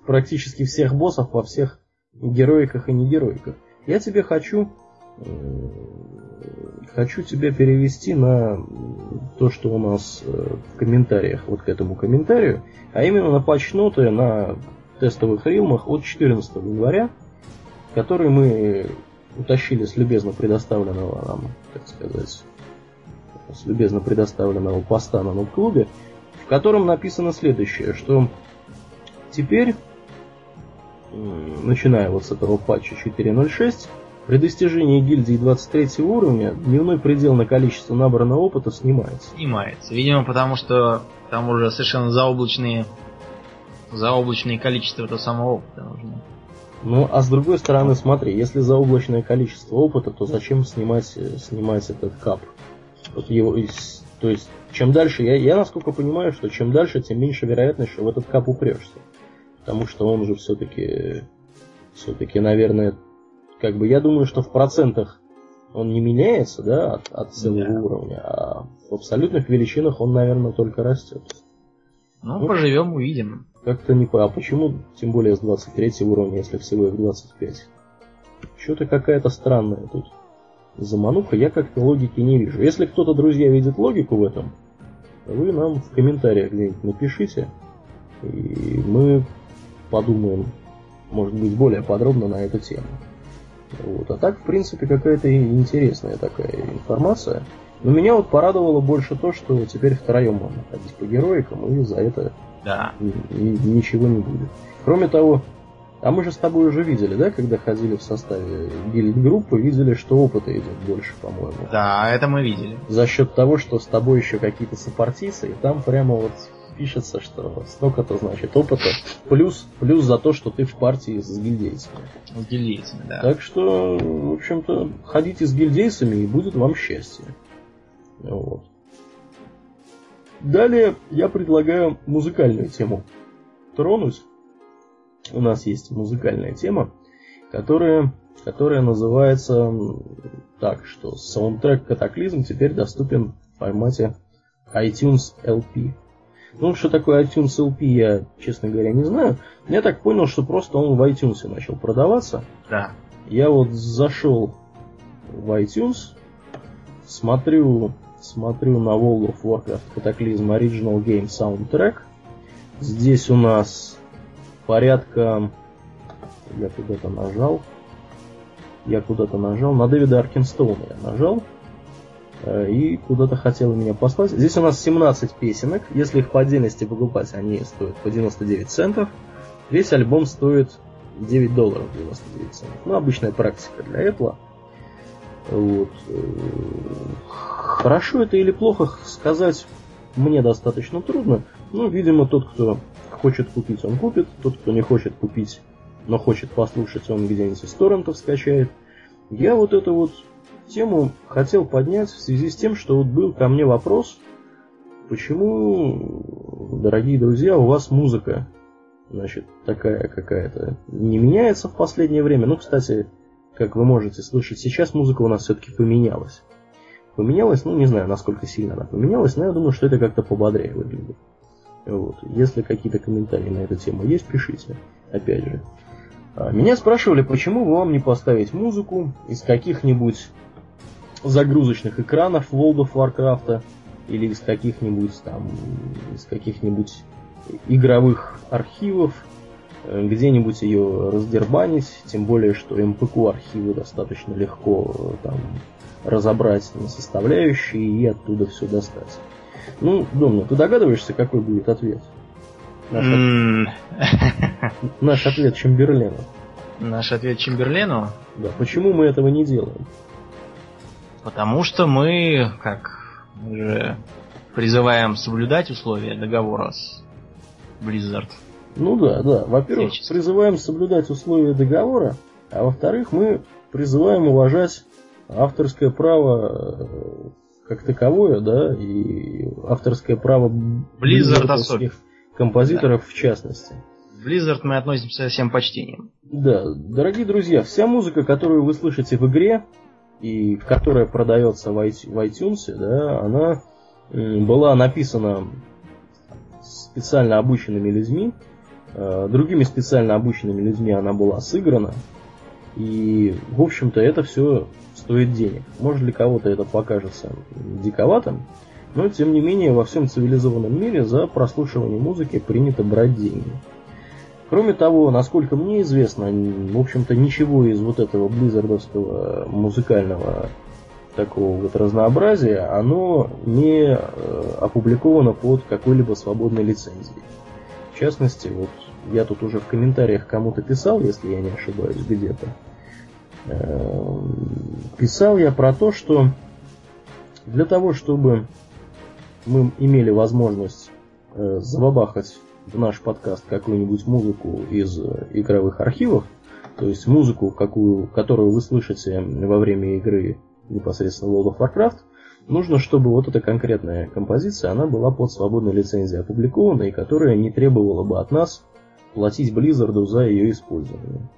практически всех боссов во всех героиках и не героиках. Я тебе хочу, хочу тебя перевести на то, что у нас э, в комментариях, вот к этому комментарию, а именно на патчноты на тестовых рилмах от 14 января, который мы утащили с любезно предоставленного нам, так сказать, с любезно предоставленного поста на клубе в котором написано следующее, что теперь, начиная вот с этого патча 4.06, при достижении гильдии 23 уровня дневной предел на количество набранного опыта снимается. Снимается. Видимо, потому что там уже совершенно заоблачные заоблачные количество этого самого опыта нужно. Ну, а с другой стороны, смотри, если заоблачное количество опыта, то зачем снимать, снимать этот кап? Вот его, то есть чем дальше, я, я насколько понимаю, что чем дальше, тем меньше вероятность, что в этот кап упрешься. Потому что он уже все-таки, все-таки, наверное, как бы я думаю, что в процентах он не меняется, да, от, от целого да. уровня, а в абсолютных величинах он, наверное, только растет. Ну, ну поживем, увидим. Как-то не А почему, тем более с 23 уровня, если всего их 25? Что-то какая-то странная тут замануха, я как-то логики не вижу. Если кто-то, друзья, видит логику в этом, вы нам в комментариях где-нибудь напишите, и мы подумаем, может быть, более подробно на эту тему. Вот. А так, в принципе, какая-то интересная такая информация. Но меня вот порадовало больше то, что теперь втроем можно ходить по героикам, и за это да. ничего не будет. Кроме того, а мы же с тобой уже видели, да, когда ходили в составе гильд-группы, видели, что опыта идет больше, по-моему. Да, это мы видели. За счет того, что с тобой еще какие-то сопартийцы, и там прямо вот пишется, что столько-то значит опыта, плюс, плюс за то, что ты в партии с гильдейцами. С гильдейцами, да. Так что, в общем-то, ходите с гильдейцами и будет вам счастье. Вот. Далее я предлагаю музыкальную тему тронуть у нас есть музыкальная тема, которая, которая называется так, что саундтрек Катаклизм теперь доступен в формате iTunes LP. Ну, что такое iTunes LP, я, честно говоря, не знаю. Я так понял, что просто он в iTunes начал продаваться. Да. Я вот зашел в iTunes, смотрю, смотрю на World of Warcraft Cataclysm Original Game Soundtrack. Здесь у нас порядка... Я куда-то нажал. Я куда-то нажал. На Дэвида Аркинстоуна я нажал. Э, и куда-то хотел меня послать. Здесь у нас 17 песенок. Если их по отдельности покупать, они стоят по 99 центов. Весь альбом стоит 9 долларов 99 центов. Ну, обычная практика для Apple. Вот. Э, хорошо это или плохо сказать мне достаточно трудно. Но, видимо, тот, кто хочет купить, он купит. Тот, кто не хочет купить, но хочет послушать, он где-нибудь из торрентов скачает. Я вот эту вот тему хотел поднять в связи с тем, что вот был ко мне вопрос, почему, дорогие друзья, у вас музыка, значит, такая какая-то не меняется в последнее время. Ну, кстати, как вы можете слышать, сейчас музыка у нас все-таки поменялась. Поменялась, ну, не знаю, насколько сильно она поменялась, но я думаю, что это как-то пободрее выглядит. Вот. Если какие-то комментарии на эту тему есть, пишите. Опять же. А, меня спрашивали, почему бы вам не поставить музыку из каких-нибудь загрузочных экранов World of Warcraft или из каких-нибудь там из каких-нибудь игровых архивов э, где-нибудь ее раздербанить, тем более, что МПК архивы достаточно легко э, там разобрать на составляющие и оттуда все достать. Ну, Домна, ты догадываешься, какой будет ответ? Наш, mm. Наш ответ Чемберлену. Наш ответ Чемберлену? Да, почему мы этого не делаем? Потому что мы, как мы же призываем соблюдать условия договора с Blizzard. Ну да, да. Во-первых, призываем соблюдать условия договора, а во-вторых, мы призываем уважать авторское право э, как таковое, да, и авторское право Blizzard композиторов да. в частности. Blizzard мы относимся со всем почтением. Да, дорогие друзья, вся музыка, которую вы слышите в игре, и которая продается в iTunes, да, она была написана специально обученными людьми, э, другими специально обученными людьми она была сыграна, и, в общем-то, это все стоит денег. Может для кого-то это покажется диковатым, но, тем не менее, во всем цивилизованном мире за прослушивание музыки принято брать деньги. Кроме того, насколько мне известно, в общем-то, ничего из вот этого близзардовского музыкального такого вот разнообразия, оно не э, опубликовано под какой-либо свободной лицензией. В частности, вот я тут уже в комментариях кому-то писал, если я не ошибаюсь, где-то. Э, писал я про то, что для того, чтобы мы имели возможность э, забабахать в наш подкаст какую-нибудь музыку из игровых архивов, то есть музыку, какую, которую вы слышите во время игры непосредственно World of Warcraft, нужно, чтобы вот эта конкретная композиция, она была под свободной лицензией опубликована, и которая не требовала бы от нас платить Blizzard за ее использование.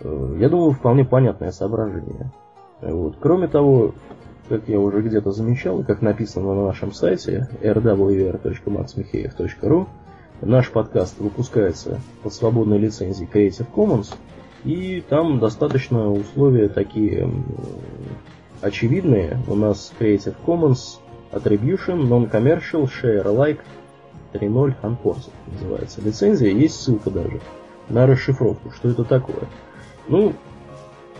Э, я думаю, вполне понятное соображение. Вот. Кроме того, как я уже где-то замечал, и как написано на нашем сайте rwr.maxmicheev.ru, наш подкаст выпускается под свободной лицензией Creative Commons, и там достаточно условия такие очевидные. У нас Creative Commons Attribution Non-Commercial Share Alike 3.0 Unported называется лицензия. Есть ссылка даже на расшифровку, что это такое. Ну,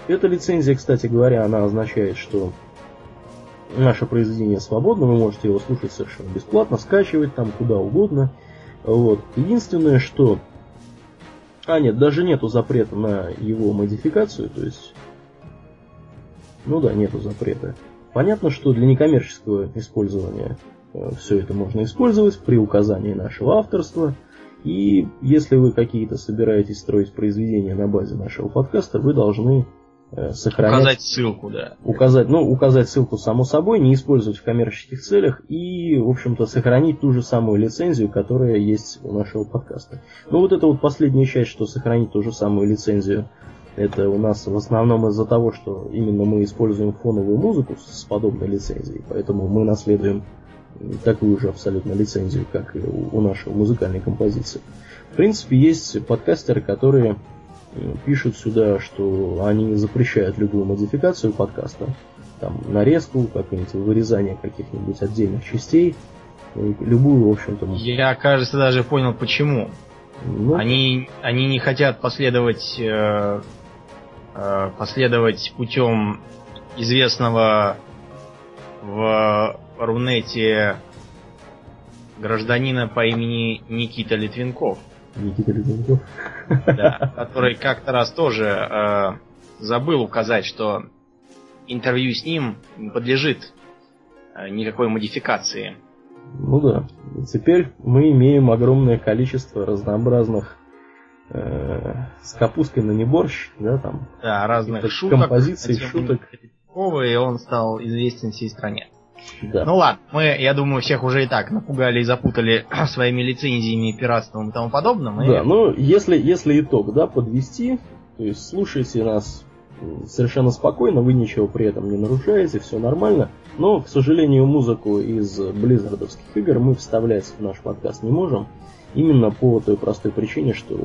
эта лицензия, кстати говоря, она означает, что наше произведение свободно, вы можете его слушать совершенно бесплатно, скачивать там куда угодно. Вот. Единственное, что... А, нет, даже нету запрета на его модификацию, то есть ну да, нету запрета. Понятно, что для некоммерческого использования э, все это можно использовать при указании нашего авторства. И если вы какие-то собираетесь строить произведения на базе нашего подкаста, вы должны сохранять... Указать ссылку, да. Указать, ну, указать ссылку само собой, не использовать в коммерческих целях и, в общем-то, сохранить ту же самую лицензию, которая есть у нашего подкаста. Ну, вот это вот последняя часть, что сохранить ту же самую лицензию это у нас в основном из-за того, что именно мы используем фоновую музыку с подобной лицензией, поэтому мы наследуем такую же абсолютно лицензию, как и у нашей музыкальной композиции. В принципе, есть подкастеры, которые пишут сюда, что они запрещают любую модификацию подкаста, там нарезку, какое-нибудь вырезание каких-нибудь отдельных частей, любую, в общем-то. Я, кажется, даже понял, почему. Ну, они, они не хотят последовать э, Э, последовать путем известного в Рунете гражданина по имени Никита Литвинков. Никита Литвинков? Да, который как-то раз тоже э, забыл указать, что интервью с ним не подлежит э, никакой модификации. Ну да. Теперь мы имеем огромное количество разнообразных э, с капусткой на не борщ, да, там. Да, разных шуток. Композиций, шуток. И он стал известен всей стране. Да. Ну ладно, мы, я думаю, всех уже и так напугали и запутали [CLEARS THROAT] своими лицензиями, пиратством и тому подобным. И... Да, ну если, если итог, да, подвести, то есть слушайте нас совершенно спокойно, вы ничего при этом не нарушаете, все нормально. Но, к сожалению, музыку из близзардовских игр мы вставлять в наш подкаст не можем. Именно по той простой причине, что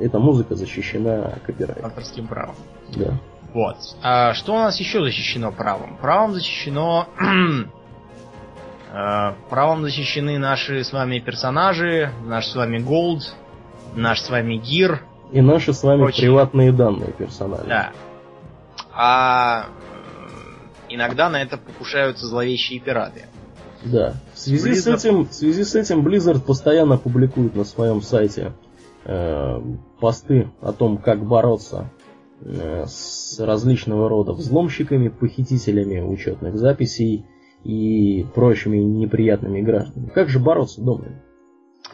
эта музыка защищена копирайтом. Авторским правом. Да. Вот. А что у нас еще защищено правом? Правом защищено... [CLEARS THROAT] Э, правом защищены наши с вами персонажи, наш с вами голд, наш с вами гир. И наши с вами Прочие. приватные данные персонажа. Да. А иногда на это покушаются зловещие пираты. Да. В связи, Blizzard... с этим, в связи с этим Blizzard постоянно публикует на своем сайте э, посты о том, как бороться с различного рода взломщиками, похитителями учетных записей и прочими неприятными гражданами. Как же бороться, Домнин?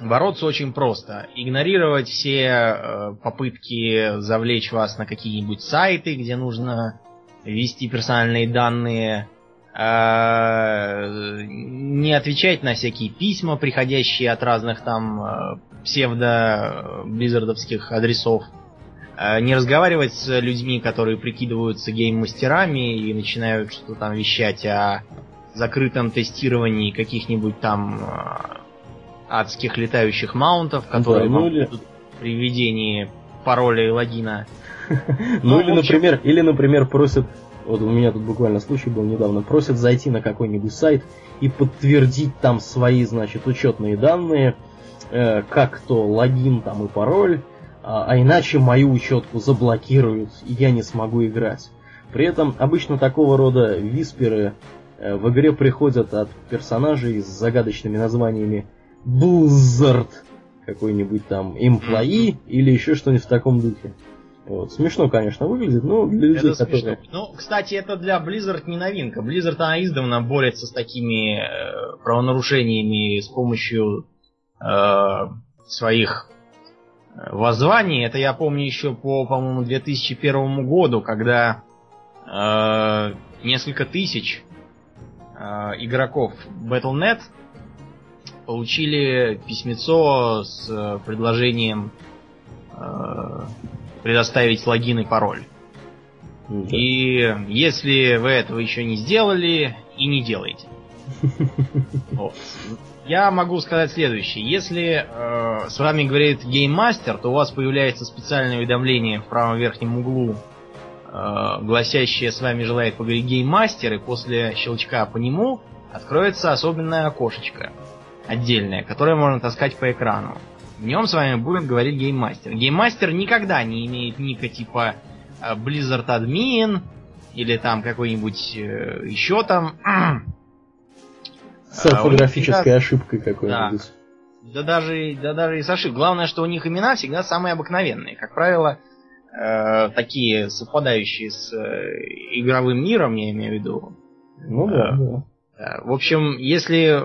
Бороться очень просто. Игнорировать все э, попытки завлечь вас на какие-нибудь сайты, где нужно ввести персональные данные, э, не отвечать на всякие письма, приходящие от разных там э, псевдо- Blizzard овских адресов, э, не разговаривать с людьми, которые прикидываются гейм-мастерами и начинают что-то там вещать о закрытом тестировании каких-нибудь там адских летающих mount ов, которые да, ну или... при введении пароля и логина. [LAUGHS] Ну, ну или, например, или, например, просят, вот у меня тут буквально случай был недавно, просят зайти на какой-нибудь сайт и подтвердить там свои, значит, учетные данные, э, как то логин там и пароль, а, а иначе мою учетку заблокируют, и я не смогу играть. При этом обычно такого рода висперы э, в игре приходят от персонажей с загадочными названиями Blizzard, какой-нибудь там Employee или еще что-нибудь в таком духе. Вот. Смешно, конечно, выглядит, но для людей, это которые... Ну, кстати, это для Blizzard не новинка. Blizzard, она издавна борется с такими э, правонарушениями с помощью э, своих воззваний. Это я помню еще по, по-моему, 2001 году, когда э, несколько тысяч э, игроков Battle.net получили письмецо с э, предложением э, предоставить логин и пароль. И если вы этого еще не сделали, и не делайте. [LAUGHS] Вот. Я могу сказать следующее. Если э, с вами говорит гейммастер, то у вас появляется специальное уведомление в правом верхнем углу, э, гласящее «С вами желает поговорить гейммастер», и после щелчка по нему откроется особенное окошечко отдельное, которое можно таскать по экрану. В нем с вами будет говорить гейммастер. Гейммастер никогда не имеет ника типа э, Blizzard Admin или там какой-нибудь э, еще там. [CLEARS THROAT] С орфографической а, ошибкой какой-нибудь. Да. да даже, да даже и с ошибкой. Главное, что у них имена всегда самые обыкновенные. Как правило, э, такие совпадающие с э, игровым миром, я имею в виду. Ну да, э, да. Э, в общем, если э,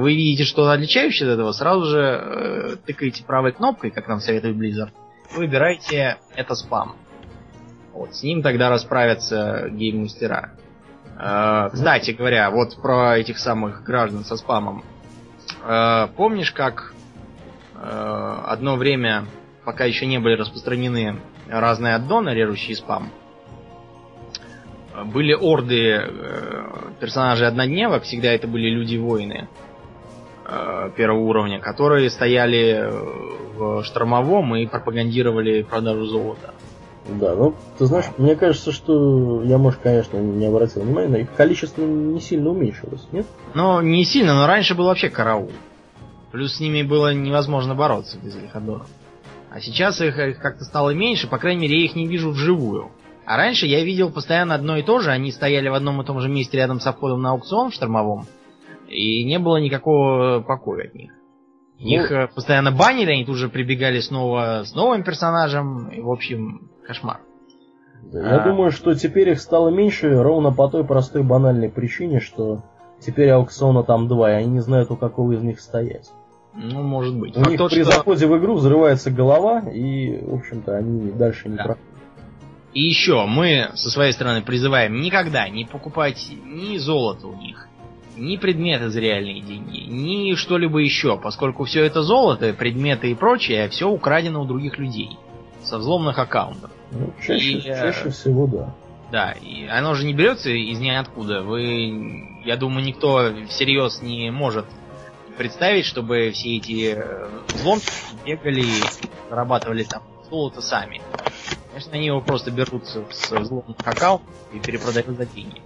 вы видите что-то отличающее от этого, сразу же э, тыкаете правой кнопкой, как нам советует Blizzard, выбираете это спам. Вот, с ним тогда расправятся гейм-мастера. Э, кстати говоря, вот про этих самых граждан со спамом. Э, помнишь, как э, одно время, пока еще не были распространены разные аддоны, режущие спам, были орды э, персонажей однодневок, всегда это были люди-воины э, первого уровня, которые стояли э, в штормовом и пропагандировали продажу золота. Да, ну, ты знаешь, мне кажется, что я, может, конечно, не обратил внимания, но их количество не сильно уменьшилось, нет? Ну, не сильно, но раньше был вообще караул. Плюс с ними было невозможно бороться без этих аддонов. А сейчас их, их как-то стало меньше, по крайней мере, я их не вижу вживую. А раньше я видел постоянно одно и то же. Они стояли в одном и том же месте рядом со входом на аукцион в штормовом. И не было никакого покоя от них. Ну, их э, постоянно банили, они тут же прибегали снова с новым персонажем. И, в общем, кошмар. Я а... думаю, что теперь их стало меньше ровно по той простой банальной причине, что теперь аукциона там два, и они не знают, у какого из них стоять. Ну, может быть. У Факт них тот, при что... заходе в игру взрывается голова, и, в общем-то, они дальше не да. проходят. И еще мы со своей стороны призываем никогда не покупать ни золото у них, ни предметы за реальные деньги, ни что-либо еще, поскольку все это золото, предметы и прочее, все украдено у других людей со взломных аккаунтов. Ну, чаще, и, чаще всего, да. Да, и оно же не берется из ниоткуда. Вы, я думаю, никто всерьез не может представить, чтобы все эти э, взломки бегали и зарабатывали там золото сами. Конечно, они его просто берут с взломных аккаунтов и перепродают за деньги.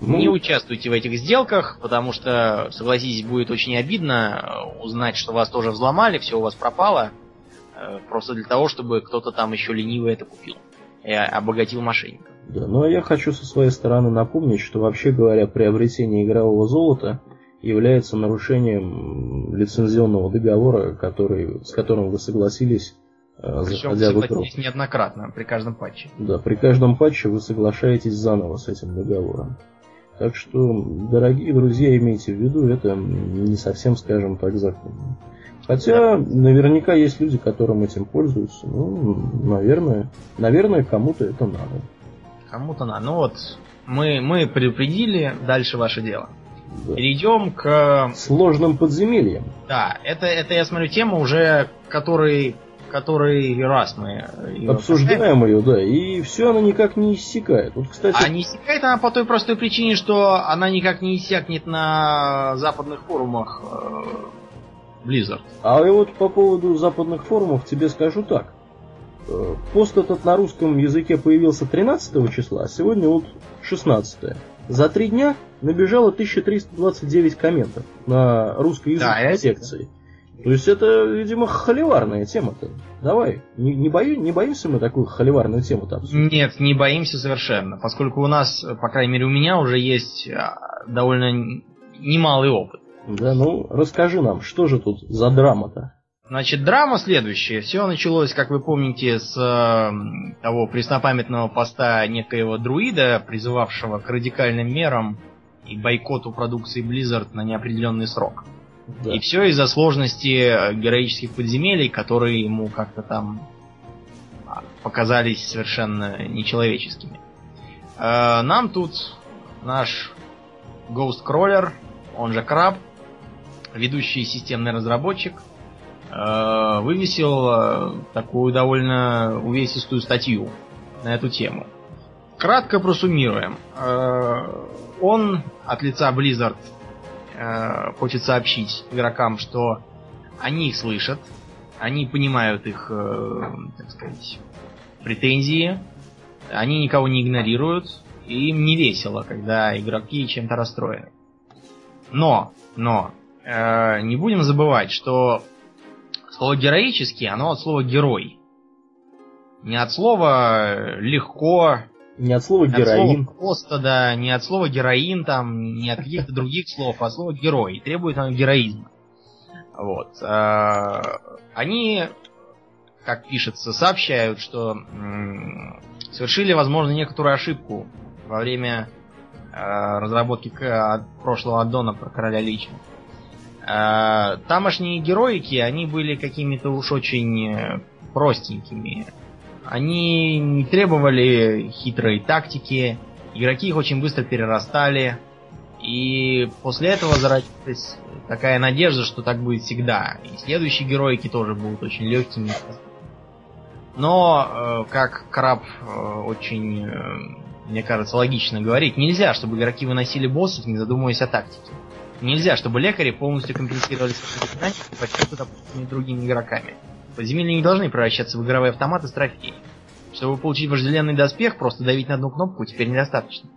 Ну... Не участвуйте в этих сделках, потому что, согласитесь, будет очень обидно узнать, что вас тоже взломали, все у вас пропало. Э, просто для того, чтобы кто-то там еще ленивый это купил. И обогатил мошенника. Да, ну а я хочу со своей стороны напомнить, что вообще говоря, приобретение игрового золота является нарушением лицензионного договора, который, с которым вы согласились, э, Причем заходя в игру. неоднократно, при каждом патче. Да, при каждом патче вы соглашаетесь заново с этим договором. Так что, дорогие друзья, имейте в виду, это не совсем, скажем так, законно. Хотя наверняка есть люди, которым этим пользуются. Ну, наверное, наверное, кому-то это надо. Кому-то надо. Ну вот, мы, мы предупредили, дальше ваше дело. Да. Перейдем к... Сложным подземельям. Да, это, это я смотрю, тема уже, который, который раз мы ее Обсуждаем ее, да, и все она никак не иссякает. Вот, кстати... А не иссякает она по той простой причине, что она никак не иссякнет на западных форумах э, Blizzard. А вот по поводу западных форумов тебе скажу так. Э, пост этот на русском языке появился 13 числа, а сегодня вот 16. За три дня набежало 1329 комментов на русскоязычной да, секции. То есть это, видимо, холиварная тема-то. Давай, не, не, бою, не боимся мы такую холиварную тему-то? Нет, не боимся совершенно, поскольку у нас, по крайней мере у меня уже есть а, довольно немалый опыт. Да, ну расскажи нам, что же тут за драма-то? Значит, драма следующая. Все началось, как вы помните, с э, того преснопамятного поста некоего друида, призывавшего к радикальным мерам и бойкоту продукции Blizzard на неопределенный срок. Да. И все из-за сложности героических подземелий, которые ему как-то там а, показались совершенно нечеловеческими. Э, нам тут наш Ghost Crawler, он же Краб, ведущий системный разработчик, э, вывесил э, такую довольно увесистую статью на эту тему. Кратко просуммируем. Э, он от лица Blizzard хочет сообщить игрокам, что они их слышат, они понимают их, так сказать, претензии, они никого не игнорируют, и им не весело, когда игроки чем-то расстроены. Но, но, э, не будем забывать, что слово героический, оно от слова герой. Не от слова легко. Не от слова героин. От слова просто, да, не от слова героин, там, не от каких-то других слов, а от слова герой. Требует оно героизма. Вот. Э, они, как пишется, сообщают, что совершили, возможно, некоторую ошибку во время э, разработки прошлого аддона про короля Лича. А, тамошние героики, они были какими-то уж очень э, простенькими. Они не требовали хитрой тактики, игроки их очень быстро перерастали, и после этого зародилась такая надежда, что так будет всегда. И следующие героики тоже будут очень легкими. Но, э, как Краб э, очень, мне кажется, логично говорит, нельзя, чтобы игроки выносили боссов, не задумываясь о тактике. Нельзя, чтобы лекари полностью компенсировали свои знания и подсчеты допустимыми другими игроками. Подземелья не должны превращаться в игровые автоматы с трофеей. Чтобы получить вожделенный доспех, просто давить на одну кнопку теперь недостаточно.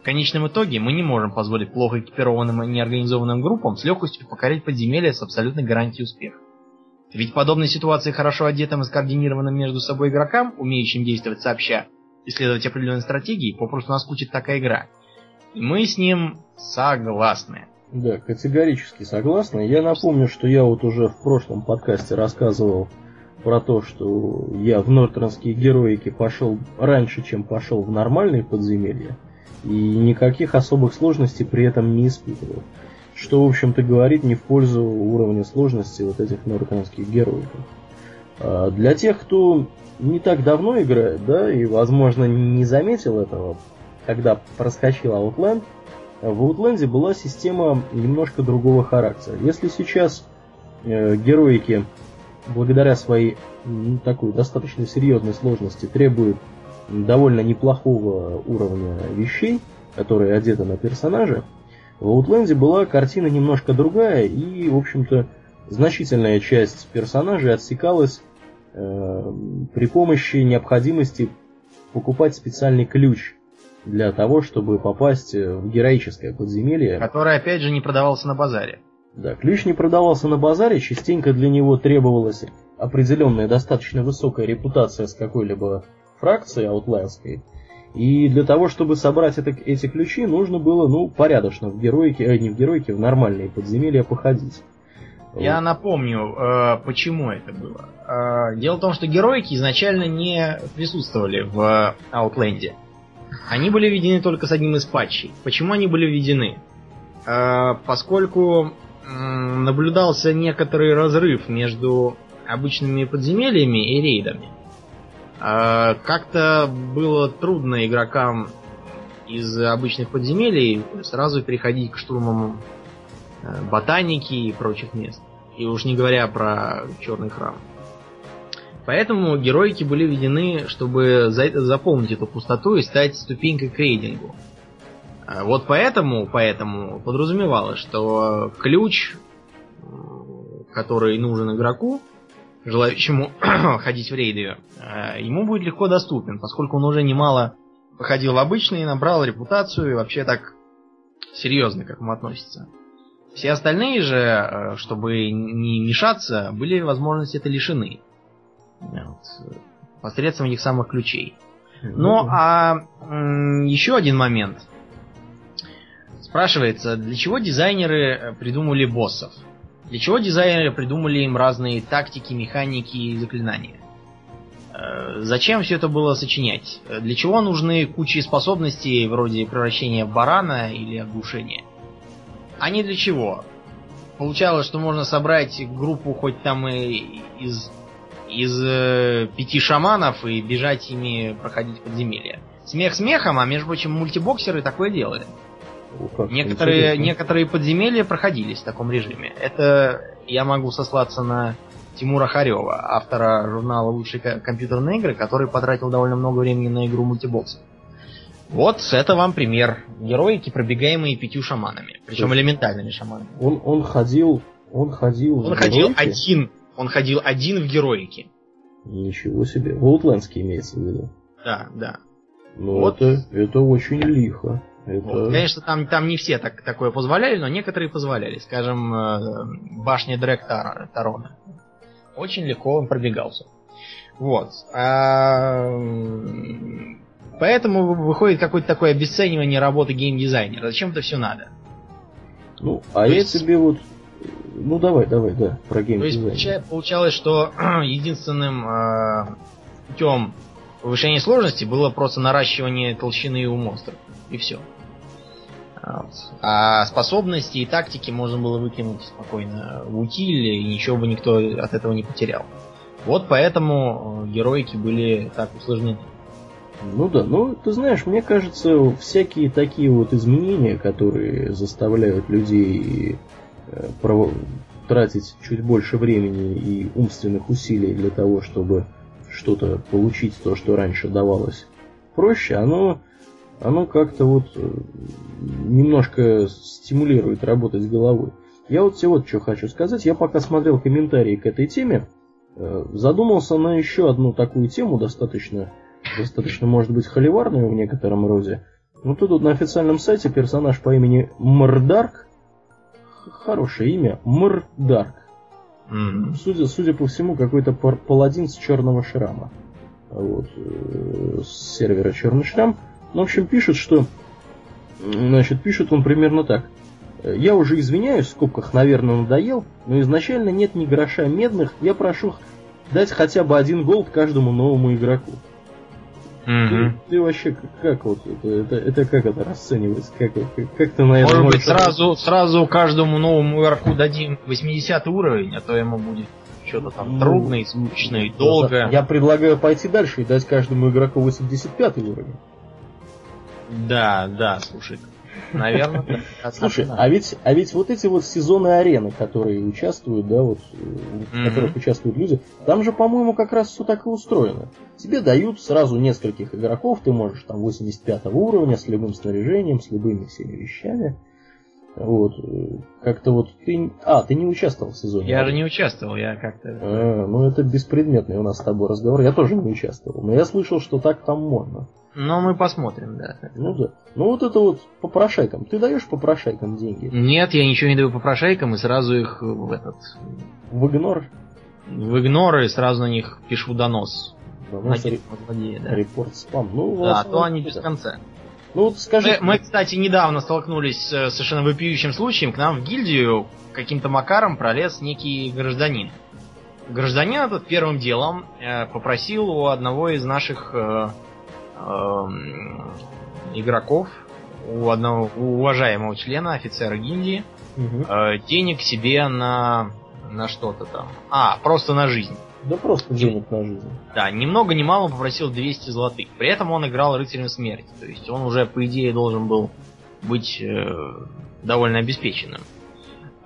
В конечном итоге мы не можем позволить плохо экипированным и неорганизованным группам с легкостью покорять подземелья с абсолютной гарантией успеха. Ведь в подобной ситуации хорошо одетым и скоординированным между собой игрокам, умеющим действовать сообща, исследовать определенные стратегии, попросту наскучит такая игра. И мы с ним согласны. Да, категорически согласна. Я напомню, что я вот уже в прошлом подкасте рассказывал про то, что я в Нортернские героики пошел раньше, чем пошел в нормальные подземелья, и никаких особых сложностей при этом не испытывал. Что, в общем-то, говорит не в пользу уровня сложности вот этих нортернских героиков. А для тех, кто не так давно играет, да, и, возможно, не заметил этого, когда проскочил Outland, в Outland была система немножко другого характера. Если сейчас э, героики, благодаря своей ну, такой достаточно серьезной сложности, требуют довольно неплохого уровня вещей, которые одеты на персонаже, в Outland была картина немножко другая, и, в общем-то, значительная часть персонажей отсекалась э, при помощи необходимости покупать специальный ключ для того, чтобы попасть в героическое подземелье. Которое, опять же, не продавался на базаре. Да, ключ не продавался на базаре, частенько для него требовалось определенная достаточно высокая репутация с какой-либо фракцией аутлайерской. И для того, чтобы собрать это, эти ключи, нужно было, ну, порядочно в героике, э, не в героике, в нормальные подземелья походить. Я вот. напомню, э, почему это было. Э, дело в том, что героики изначально не присутствовали в Аутленде. Они были введены только с одним из патчей. Почему они были введены? Э, поскольку наблюдался некоторый разрыв между обычными подземельями и рейдами. Э, как-то было трудно игрокам из обычных подземелий сразу переходить к штурмам э, ботаники и прочих мест. И уж не говоря про черный храм. Поэтому героики были введены, чтобы заполнить эту пустоту и стать ступенькой к рейдингу. А вот поэтому, поэтому подразумевалось, что ключ, который нужен игроку, желающему [CLEARS THROAT] ходить в рейды, э, ему будет легко доступен, поскольку он уже немало походил в обычные, набрал репутацию и вообще так серьезно к этому относится. Все остальные же, э, чтобы не мешаться, были возможности это лишены. Вот, посредством этих самых ключей. Ну, а еще один момент. Спрашивается, для чего дизайнеры э, придумали боссов? Для чего дизайнеры придумали им разные тактики, механики и заклинания? Э, зачем все это было сочинять? Для чего нужны кучи способностей вроде превращения в барана или оглушения? А не для чего? Получалось, что можно собрать группу хоть там и из из э, пяти шаманов и бежать ими проходить подземелья. Смех смехом, а между прочим, мультибоксеры такое делали. О, некоторые, некоторые подземелья проходились в таком режиме. Это я могу сослаться на Тимура Харева, автора журнала «Лучшие компьютерные игры», который потратил довольно много времени на игру мультибокс. Вот это вам пример. Героики, пробегаемые пятью шаманами. Причем элементальными шаманами. Он, он ходил... Он ходил... Он ходил один он ходил один в героике. Ничего себе. Волтлендский имеется в виду. Да, да. Ну, вот. это, это очень лихо. Это... Вот, конечно, там, там не все так, такое позволяли, но некоторые позволяли. Скажем, э, башня Дрэк Тарона. Очень легко он пробегался. Вот. А, поэтому выходит какое-то такое обесценивание работы геймдизайнера. Зачем это все надо? Ну, а То я есть... тебе вот ну давай, давай, да, про геймдизайн. То есть получалось, что [CLEARS THROAT] единственным э, путем повышения сложности было просто наращивание толщины у монстров. И все. Вот. А способности и тактики можно было выкинуть спокойно в утиль, и ничего бы никто от этого не потерял. Вот поэтому э, героики были так усложнены. Ну да, ну ты знаешь, мне кажется, всякие такие вот изменения, которые заставляют людей тратить чуть больше времени и умственных усилий для того, чтобы что-то получить, то, что раньше давалось проще, оно, оно как-то вот э, немножко стимулирует работать головой. Я вот всего вот что хочу сказать. Я пока смотрел комментарии к этой теме, э, задумался на еще одну такую тему, достаточно, достаточно может быть, холиварную в некотором роде. Ну тут вот на официальном сайте персонаж по имени Мордарк хорошее имя. Мрдарк. Mm-hmm. Судя, судя по всему, какой-то паладин с черного шрама. Вот, э, с сервера Черный шрам. Ну, в общем, пишет, что... Значит, пишет он примерно так. Я уже извиняюсь, в скобках, наверное, надоел, но изначально нет ни гроша медных, я прошу дать хотя бы один голд каждому новому игроку. Mm-hmm. Ты, ты вообще как, как вот это, это, это как это расценивается? Как, как, как ты на это Может быть сразу, сразу каждому новому игроку дадим 80 уровень, а то ему будет что-то там ну, трудно скучно и долго. Я предлагаю пойти дальше и дать каждому игроку 85 уровень. Да, да, слушай. Наверное, Слушай, а ведь, а ведь вот эти вот сезоны арены, которые участвуют, да, вот, в которых участвуют люди, там же, по-моему, как раз все так и устроено. Тебе дают сразу нескольких игроков, ты можешь там 85 уровня, с любым снаряжением, с любыми всеми вещами. Вот. Как-то вот ты... А, ты не участвовал в сезоне. Я же не участвовал, я как-то... А, ну это беспредметный у нас с тобой разговор. Я тоже не участвовал. Но я слышал, что так там можно. Ну, мы посмотрим, да. Ну да. Ну вот это вот попрошайкам. Ты даешь попрошайкам деньги? Нет, я ничего не даю попрошайкам и сразу их в этот... В игнор? в игнор и сразу на них пишу донос. Донос, На ре- злодея, да. репорт спам. Ну, Да, а то они без конца. Ну вот скажи, Мы, мы, кстати, недавно столкнулись с э, совершенно вопиющим случаем. К нам в гильдию каким-то макаром пролез некий гражданин. Гражданин этот первым делом э, попросил у одного из наших э, эм, игроков, у одного у уважаемого члена, офицера гильдии, Мгм. э, денег себе на, на что-то там. А, просто на жизнь. Да просто денег на жизнь. Да, ни много ни мало попросил 200 золотых. При этом он играл рыцарем смерти. То есть он уже, по идее, должен был быть э, довольно обеспеченным.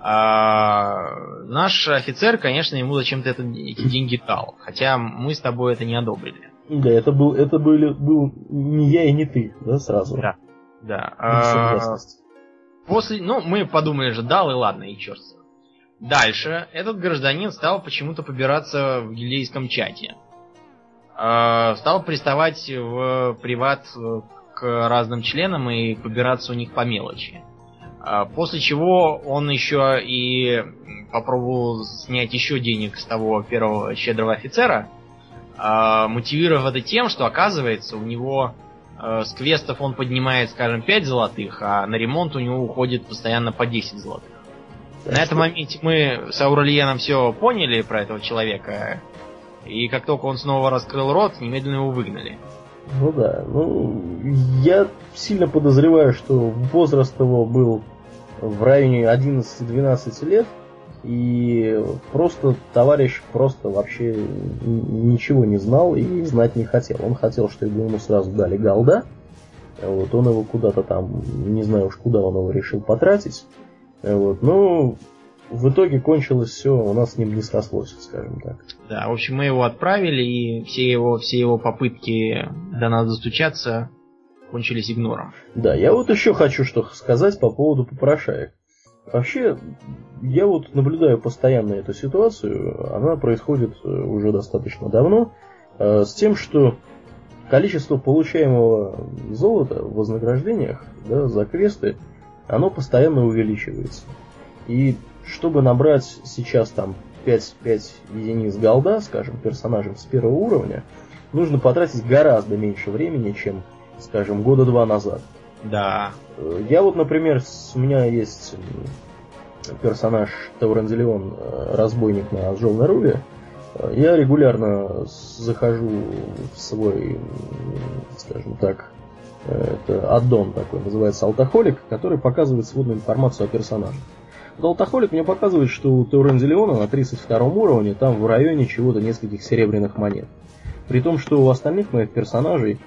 А наш офицер, конечно, ему зачем-то это, эти деньги дал. Хотя мы с тобой это не одобрили. Да, это был, это были, был не я и не ты, да, сразу. Да. Да. А. После, ну, мы подумали же, дал и ладно, и черт с. Дальше этот гражданин стал почему-то побираться в гильдейском чате. Э, стал приставать в приват э, к разным членам и побираться у них по мелочи. А После чего он еще и попробовал снять еще денег с того первого щедрого офицера, а, мотивировав это тем, что оказывается у него э, с квестов он поднимает, скажем, 5 золотых, а на ремонт у него уходит постоянно по 10 золотых. На этом моменте мы с Аурельяном все поняли про этого человека, и как только он снова раскрыл рот, немедленно его выгнали. Ну да, ну я сильно подозреваю, что возраст его был в районе 11-12 лет, и просто товарищ просто вообще ничего не знал и знать не хотел. Он хотел, чтобы ему сразу дали голда, вот, он его куда-то там, не знаю уж куда он его решил потратить, вот, но в итоге кончилось все, у нас с ним не срослось, скажем так. Да, в общем, мы его отправили, и все его, все его попытки до нас достучаться кончились игнором. Да, я вот еще хочу что сказать по поводу попрошаек. Вообще, я вот наблюдаю постоянно эту ситуацию, она происходит э, уже достаточно давно, э, с тем, что количество получаемого золота в вознаграждениях да, за квесты, оно постоянно увеличивается. И чтобы набрать сейчас там 5, 5 единиц голда, скажем, персонажем с первого уровня, нужно потратить гораздо меньше времени, чем, скажем, года два назад. Да. Э, Я вот, например, с- у меня есть персонаж Таурензелион, э, разбойник на Жолной Руве. Э, Я регулярно захожу в свой, скажем так, это аддон такой, называется Алтахолик, который показывает сводную информацию о персонаже. Вот Алтахолик мне показывает, что у Таурензелиона на 32 уровне там в районе чего-то нескольких серебряных монет. При том, что у остальных моих персонажей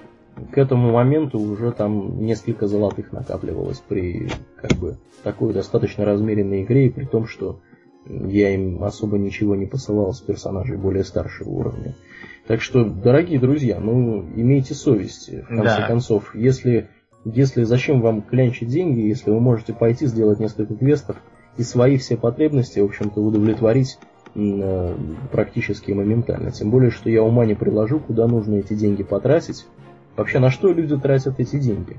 к этому моменту уже там несколько золотых накапливалось при как бы такой достаточно размеренной игре, и при том, что я им особо ничего не посылал с персонажей более старшего уровня. Так что, дорогие друзья, ну, имейте совесть, в конце Да. концов. Если, если зачем вам клянчить деньги, если вы можете пойти сделать несколько квестов и свои все потребности, в общем-то, удовлетворить э, практически моментально. Тем более, что я ума не приложу, куда нужно эти деньги потратить. Вообще, на что люди тратят эти деньги?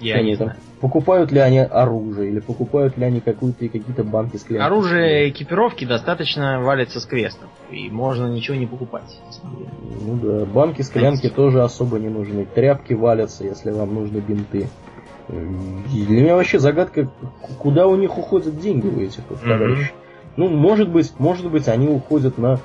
Я Они не там знаю. Покупают ли они оружие, или покупают ли они какую-то, какие-то банки с клиентами? Оружие экипировки достаточно валится с квестов. И можно ничего не покупать. Ну да, банки склянки тоже особо не нужны. Тряпки валятся, если вам нужны бинты. И Для меня вообще загадка, куда у них уходят деньги у этих вот товарищей. Ну, может быть, может быть, они уходят на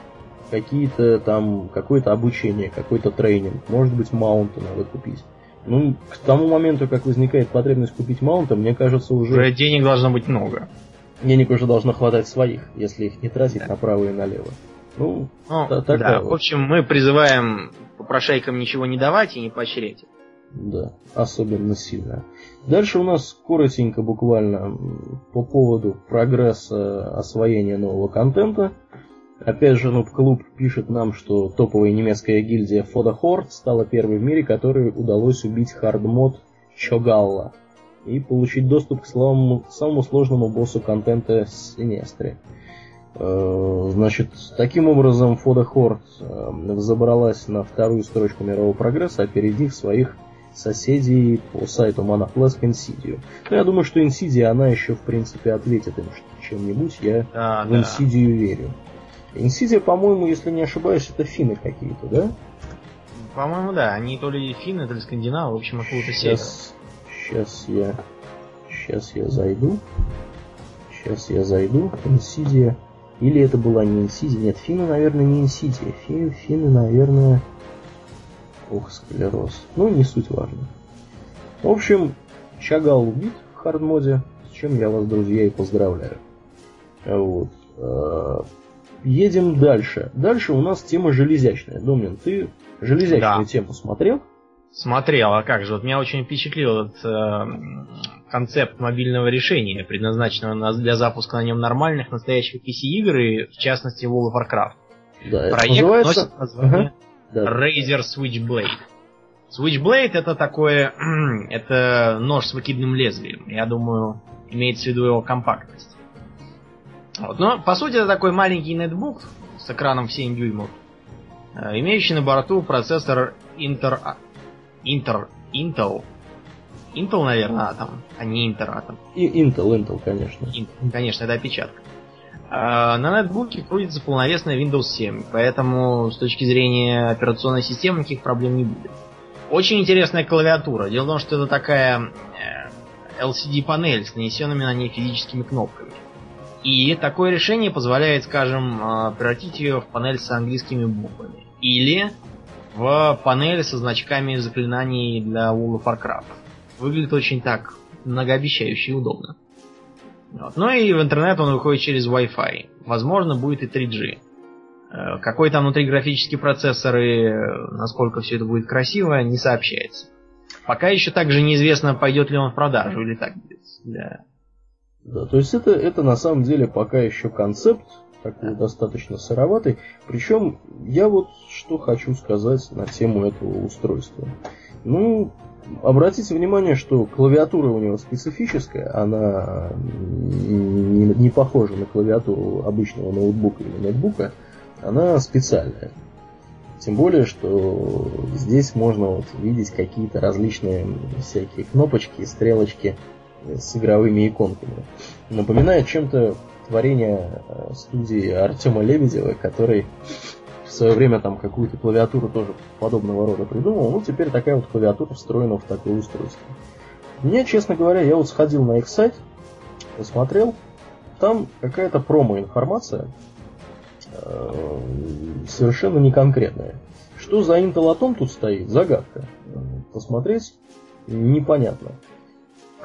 какие-то там, какое-то обучение, какой-то тренинг. Может быть, маунты надо купить. Ну, к тому моменту, как возникает потребность купить маунта, мне кажется, уже Уже денег должно быть много. денег уже должно хватать своих, если их не тратить направо и налево. Ну, Ну, Да, такая да, вот. в общем, мы призываем попрошайкам ничего не давать и не поощрять. Да, особенно сильно. Дальше у нас коротенько буквально по поводу прогресса освоения нового контента. Опять же, Нуб Клуб пишет нам, что топовая немецкая гильдия Фода Хорд стала первой в мире, которой удалось убить хардмод Чогалла и получить доступ к самому, самому сложному боссу контента Синестре. Э, Значит, таким образом Фода Хорд э, взобралась на вторую строчку мирового прогресса, опередив своих соседей по сайту Monoflask Insidio. Но я думаю, что Insidia, она еще, в принципе, ответит им чем-нибудь. Я Да, в да. Insidio верю. Insidia, по-моему, если не ошибаюсь, это финны какие-то, да? По-моему, да. Они то ли финны, то ли скандинавы, в общем, откуда-то север. Сейчас я... Сейчас я зайду. Сейчас я зайду. Insidia... Или это была не Инсидия? Нет, финны, наверное, не Инсидия. Фин, финны, наверное... Ох, склероз. Ну, не суть важно. В общем, Чагал убит в хардмоде, с чем я вас, друзья, и поздравляю. Вот. Едем дальше. Дальше у нас тема железячная. Домнин, ты железячную да. тему смотрел? Смотрел, а как же? Вот меня очень впечатлил этот э, концепт мобильного решения, предназначенного для запуска на нем нормальных настоящих PC-игр, и в частности World of Warcraft. Да, Проект называется... носит название ага. Razer Switchblade. Switchblade это такое, [CLEARS THROAT] это нож с выкидным лезвием. Я думаю, имеется в виду его компактность. Вот. Но по сути это такой маленький нетбук с экраном в 7 дюймов, э, имеющий на борту процессор Inter, Inter, Intel Intel, наверное, Atom, а не Inter Atom. И Intel, Intel, конечно. Intel, конечно, это опечатка. А на нетбуке крутится полновесная Windows 7, поэтому с точки зрения операционной системы никаких проблем не будет. Очень интересная клавиатура. Дело в том, что это такая э, LCD-панель с нанесенными на ней физическими кнопками. И такое решение позволяет, скажем, э, превратить ее в панель с английскими буквами. Или в панель со значками заклинаний для World of Warcraft. Выглядит очень так многообещающе и удобно. Вот. Ну и в интернет он выходит через Wi-Fi. Возможно, будет и 3G. Э, какой там внутри графический процессор и насколько все это будет красиво, не сообщается. Пока еще также неизвестно, пойдет ли он в продажу или так будет. Да. Да, то есть это, это на самом деле пока еще концепт, такой достаточно сыроватый. Причем я вот что хочу сказать на тему этого устройства. Ну, обратите внимание, что клавиатура у него специфическая, она не, не похожа на клавиатуру обычного ноутбука или ноутбука, она специальная. Тем более, что здесь можно вот видеть какие-то различные всякие кнопочки, стрелочки с игровыми иконками. Напоминает чем-то творение э, студии Артема Лебедева, который свое время там какую-то клавиатуру тоже подобного рода придумал. Ну, теперь такая вот клавиатура встроена в такое устройство. Мне, честно говоря, я вот сходил на их сайт, посмотрел, там какая-то промо-информация, э, совершенно неконкретная. Что за Intel Atom тут стоит? Загадка. Посмотреть непонятно.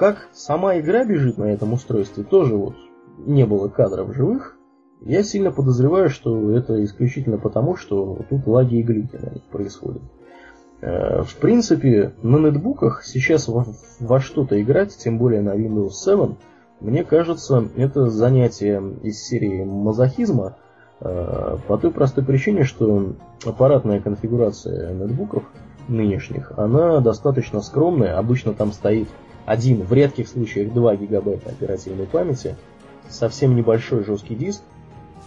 Как сама игра бежит на этом устройстве, тоже вот не было кадров живых. Я сильно подозреваю, что это исключительно потому, что тут лаги и глюки на происходят. Э, в принципе, на нетбуках сейчас во, во что-то играть, тем более на Windows 7, мне кажется, это занятие из серии мазохизма, э, по той простой причине, что аппаратная конфигурация нетбуков нынешних, она достаточно скромная, обычно там стоит один, в редких случаях 2 гигабайта оперативной памяти, совсем небольшой жесткий диск,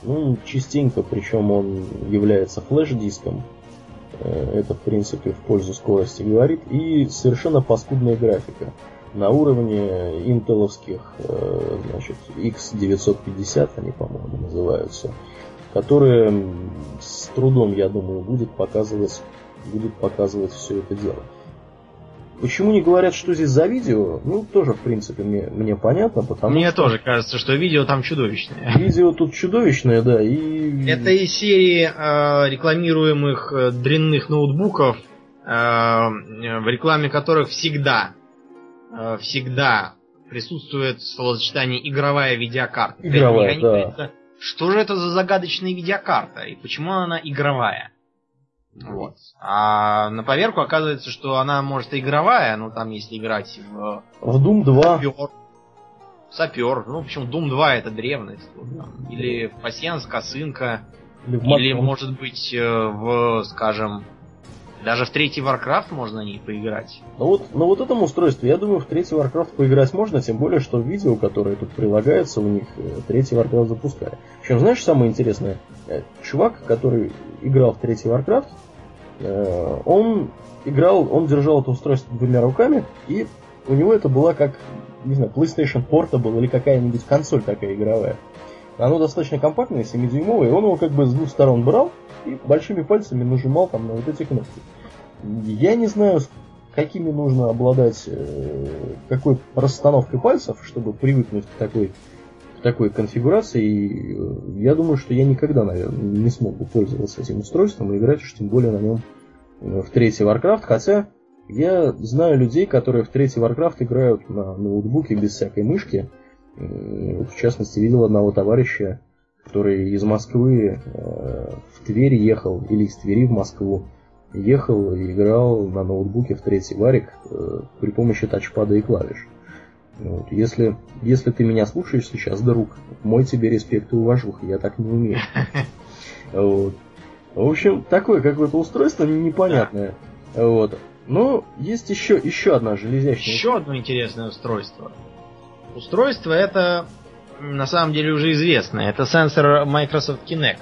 ну, частенько, причем он является флеш-диском. Э, это, в принципе, в пользу скорости говорит. И совершенно паскудная графика. На уровне интеловских, э, значит, X950 они, по-моему, называются. Которые с трудом, я думаю, будет показывать, будет показывать все это дело. Почему не говорят, что здесь за видео? Ну, тоже, в принципе, мне, мне понятно, потому мне что... тоже кажется, что видео там чудовищное. Видео тут чудовищное, да, и... Это из серии э, рекламируемых э, дрянных ноутбуков, э, в рекламе которых всегда, э, всегда присутствует словосочетание «игровая видеокарта». Игровая, да. Что же это за загадочная видеокарта, и почему она игровая? Вот. А на поверку оказывается, что она может и игровая, ну там если играть в... В Doom 2. Сапер. Сапер. Ну, почему Doom 2 это древность. Или в Пассианс, Косынка. Или, или может быть э, в, скажем, даже в третий Warcraft можно на ней поиграть. Ну вот, на вот этом устройстве, я думаю, в третий Warcraft поиграть можно, тем более, что видео, которое тут прилагается, у них э, третий Warcraft запускали. Причем, знаешь, самое интересное? Э, чувак, который играл в третий Warcraft, он играл, он держал это устройство двумя руками, и у него это была как, не знаю, PlayStation Portable или какая-нибудь консоль такая игровая. оно достаточно компактное, 7-дюймовое, и он его как бы с двух сторон брал и большими пальцами нажимал там на вот эти кнопки. Я не знаю, какими нужно обладать, э, какой расстановкой пальцев, чтобы привыкнуть к такой, такой конфигурации. Э, я думаю, что я никогда, наверное, не смогу пользоваться этим устройством и играть уж тем более на нем э, в третий Warcraft, хотя я знаю людей, которые в третий Warcraft играют на ноутбуке без всякой мышки. В частности, видел одного товарища, который из Москвы в Тверь ехал, или из Твери в Москву, ехал и играл на ноутбуке в третий варик э, при помощи тачпада и клавиш. Вот. Если, если ты меня слушаешь сейчас, друг, мой тебе респект и уважуха, я так не умею. [LAUGHS] Вот. В общем, такое какое-то устройство непонятное. Вот. Но есть еще, еще одна железячная... Еще одно интересное устройство. Устройство это на самом деле уже известное. Это сенсор Microsoft Kinect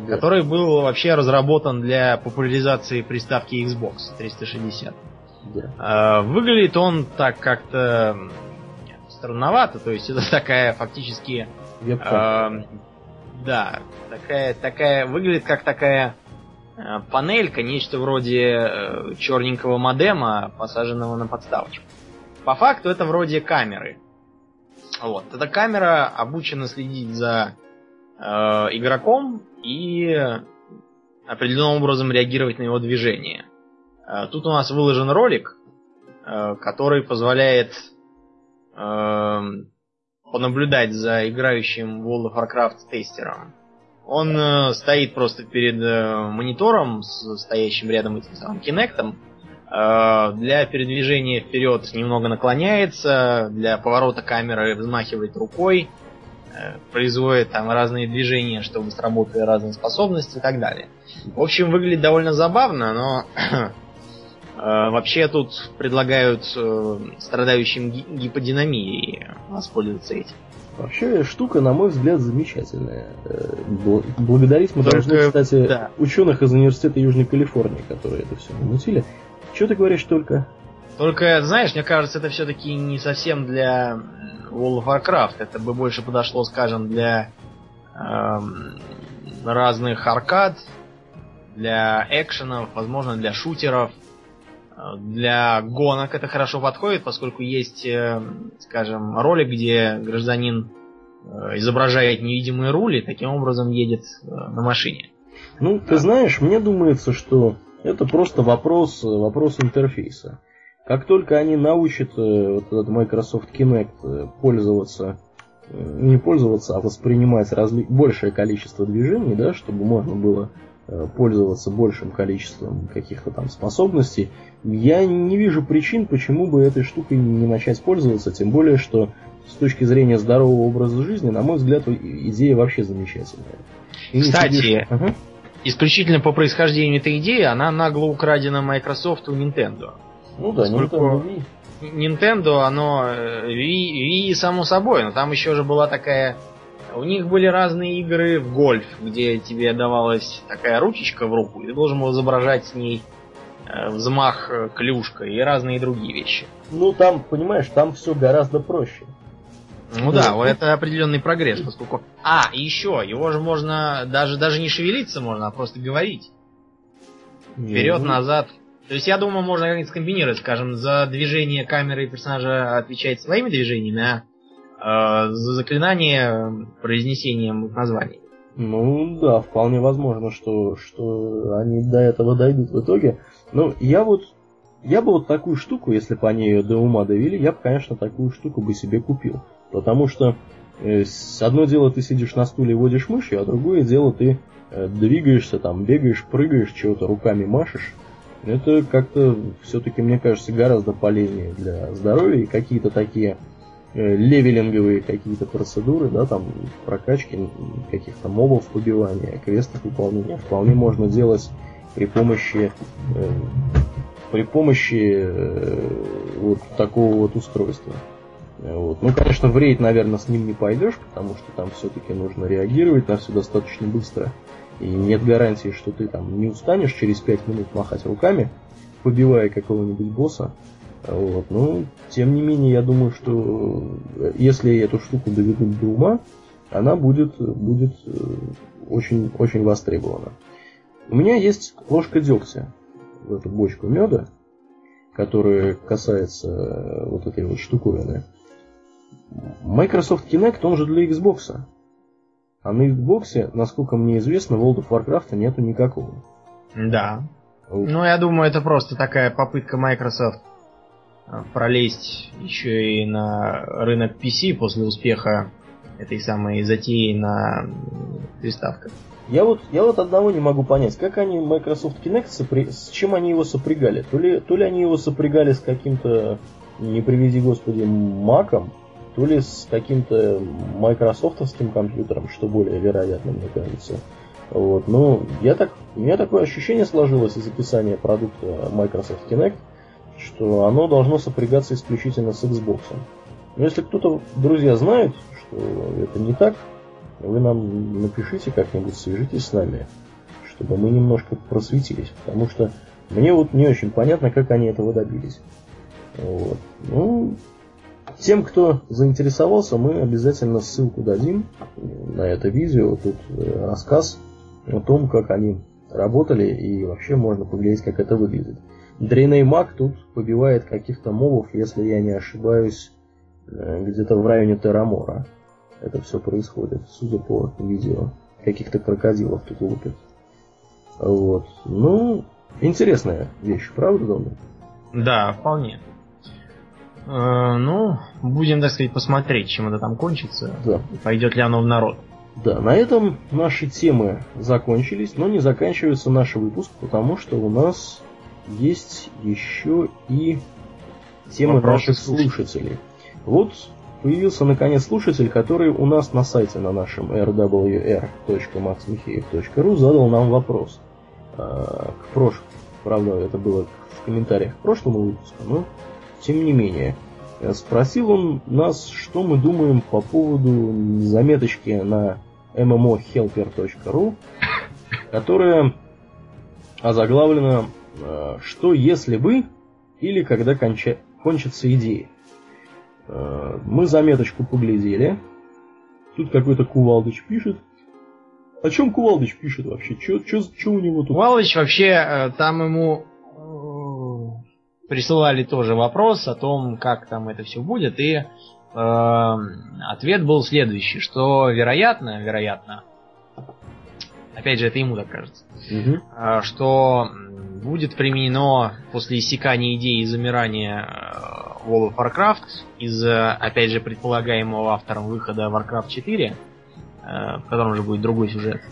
да. который был вообще разработан для популяризации приставки Xbox 360. Да. А, выглядит он так как-то странновато, то есть это [LAUGHS] такая фактически... А, да, такая, такая, выглядит как такая а, панелька, нечто вроде э, черненького модема, посаженного на подставочку. По факту это вроде камеры. Вот. Эта камера обучена следить за э, игроком и определенным образом реагировать на его движение. Э, тут у нас выложен ролик, э, который позволяет э, понаблюдать за играющим в World of Warcraft тестером. Он стоит просто перед монитором, стоящим рядом этим самым Kinect. Для передвижения вперед немного наклоняется, для поворота камеры взмахивает рукой, Э, производит там разные движения, чтобы сработали разные способности и так далее. В общем, выглядит довольно забавно, но э, [CLEARS THROAT] вообще тут предлагают э, страдающим гиподинамией воспользоваться этим. Вообще штука, на мой взгляд, замечательная. Благодарить мы Только, должны, кстати, да. ученых из университета Южной Калифорнии, которые это все намутили. Что ты говоришь только? Только, знаешь, мне кажется, это все-таки не совсем для World of Warcraft. Это бы больше подошло, скажем, для эм, разных аркад, для экшенов, возможно, для шутеров. Э, для гонок это хорошо подходит, поскольку есть, э, скажем, ролик, где гражданин э, изображает невидимые рули, таким образом едет на машине. Ну, ты знаешь, мне думается, что это просто вопрос, вопрос интерфейса. Как только они научат э, вот этот Microsoft Kinect э, пользоваться, э, не пользоваться, а воспринимать разли... большее количество движений, да, чтобы можно было пользоваться большим количеством каких-то там способностей, я не вижу причин, почему бы этой штукой не начать пользоваться, тем более, что с точки зрения здорового образа жизни, на мой взгляд, идея вообще замечательная. И Кстати, сидишь... ага. исключительно по происхождению этой идеи, она нагло украдена Microsoft у Nintendo. Ну да, Поскольку Nintendo Wii. Nintendo, оно э, Wii, Wii само собой, но там еще же была такая... У них были разные игры в гольф, где тебе давалась такая ручечка в руку, и ты должен был изображать с ней э, взмах э, клюшкой и разные другие вещи. Ну там, понимаешь, там все гораздо проще. Ну да, вот это определенный прогресс, поскольку... А, еще, его же можно даже, даже не шевелиться можно, а просто говорить. Вперед, назад, то есть я думаю, можно как-нибудь скомбинировать, скажем, за движение камеры и персонажа отвечать своими движениями, а э, за заклинание произнесением названий. Ну да, вполне возможно, что, что они до этого дойдут в итоге. Но я вот я бы вот такую штуку, если бы они ее до ума довели, я бы, конечно, такую штуку бы себе купил. Потому что э, одно дело ты сидишь на стуле и водишь мышью, а другое дело ты э, двигаешься, там, бегаешь, прыгаешь, чего-то руками машешь. Это как-то все-таки, мне кажется, гораздо полезнее для здоровья. И какие-то такие э, левелинговые какие-то процедуры, да, там прокачки каких-то мобов побивания, квестов выполнения вполне можно делать при помощи э, при помощи э, вот такого вот устройства. Вот. Ну, конечно, в рейд, наверное, с ним не пойдешь, потому что там все-таки нужно реагировать на все достаточно быстро. И нет гарантии, что ты там не устанешь через 5 минут махать руками, побивая какого-нибудь босса. Вот. Но, тем не менее, я думаю, что э, если эту штуку доведут до ума, она будет, будет э, очень, очень востребована. У меня есть ложка дегтя в эту бочку меда, которая касается э, вот этой вот штуковины. Microsoft Kinect, он же для Xbox. А на Xbox, насколько мне известно, World of Warcraft нету никакого. Да. Ну, я думаю, это просто такая попытка Microsoft пролезть еще и на рынок PC после успеха этой самой затеи на приставках. Я вот, я вот одного не могу понять, как они Microsoft Kinect, сопри... с чем они его сопрягали? То ли, то ли они его сопрягали с каким-то, не приведи господи, маком, то ли с каким-то майкрософтовским компьютером, что более вероятно, мне кажется. Вот. Ну, я так, у меня такое ощущение сложилось из описания продукта Microsoft Kinect, что оно должно сопрягаться исключительно с Xbox. Но если кто-то, друзья, знает, что это не так, вы нам напишите как-нибудь, свяжитесь с нами, чтобы мы немножко просветились, потому что мне вот не очень понятно, как они этого добились. Вот. Ну, тем, кто заинтересовался, мы обязательно ссылку дадим на это видео. Тут э, рассказ о том, как они работали и вообще можно поглядеть, как это выглядит. Дрейней Мак тут побивает каких-то мобов, если я не ошибаюсь, э, где-то в районе Террамора это все происходит, судя по видео. Каких-то крокодилов тут лупят. Вот. Ну, интересная вещь, правда, Дома? Да, вполне. Э, ну, будем, так сказать, посмотреть, чем это там кончится. Да. Пойдет ли оно в народ. Да, на этом наши темы закончились, но не заканчивается наш выпуск, потому что у нас есть еще и темы Вопросы наших слушателей. Вот Появился наконец слушатель, который у нас на сайте на нашем rwr.maxmicheev.ru задал нам вопрос. А, к прош... Правда, это было в комментариях к прошлому выпуску, но тем не менее. Спросил он нас, что мы думаем по поводу заметочки на mmohelper.ru, которая озаглавлена «Что если бы» или «Когда конча... кончатся идеи». Э, мы заметочку поглядели. Тут какой-то Кувалдыч пишет. О чем Кувалдыч пишет вообще? Что у него тут? Кувалдыч вообще, э, там ему э, присылали тоже вопрос о том, как там это все будет, и э, ответ был следующий, что вероятно, вероятно, опять же это ему так кажется, угу. э, что будет применено после иссякания идеи и замирания World of Warcraft из, опять же, предполагаемого автором выхода Warcraft 4, э, в котором же будет другой сюжет,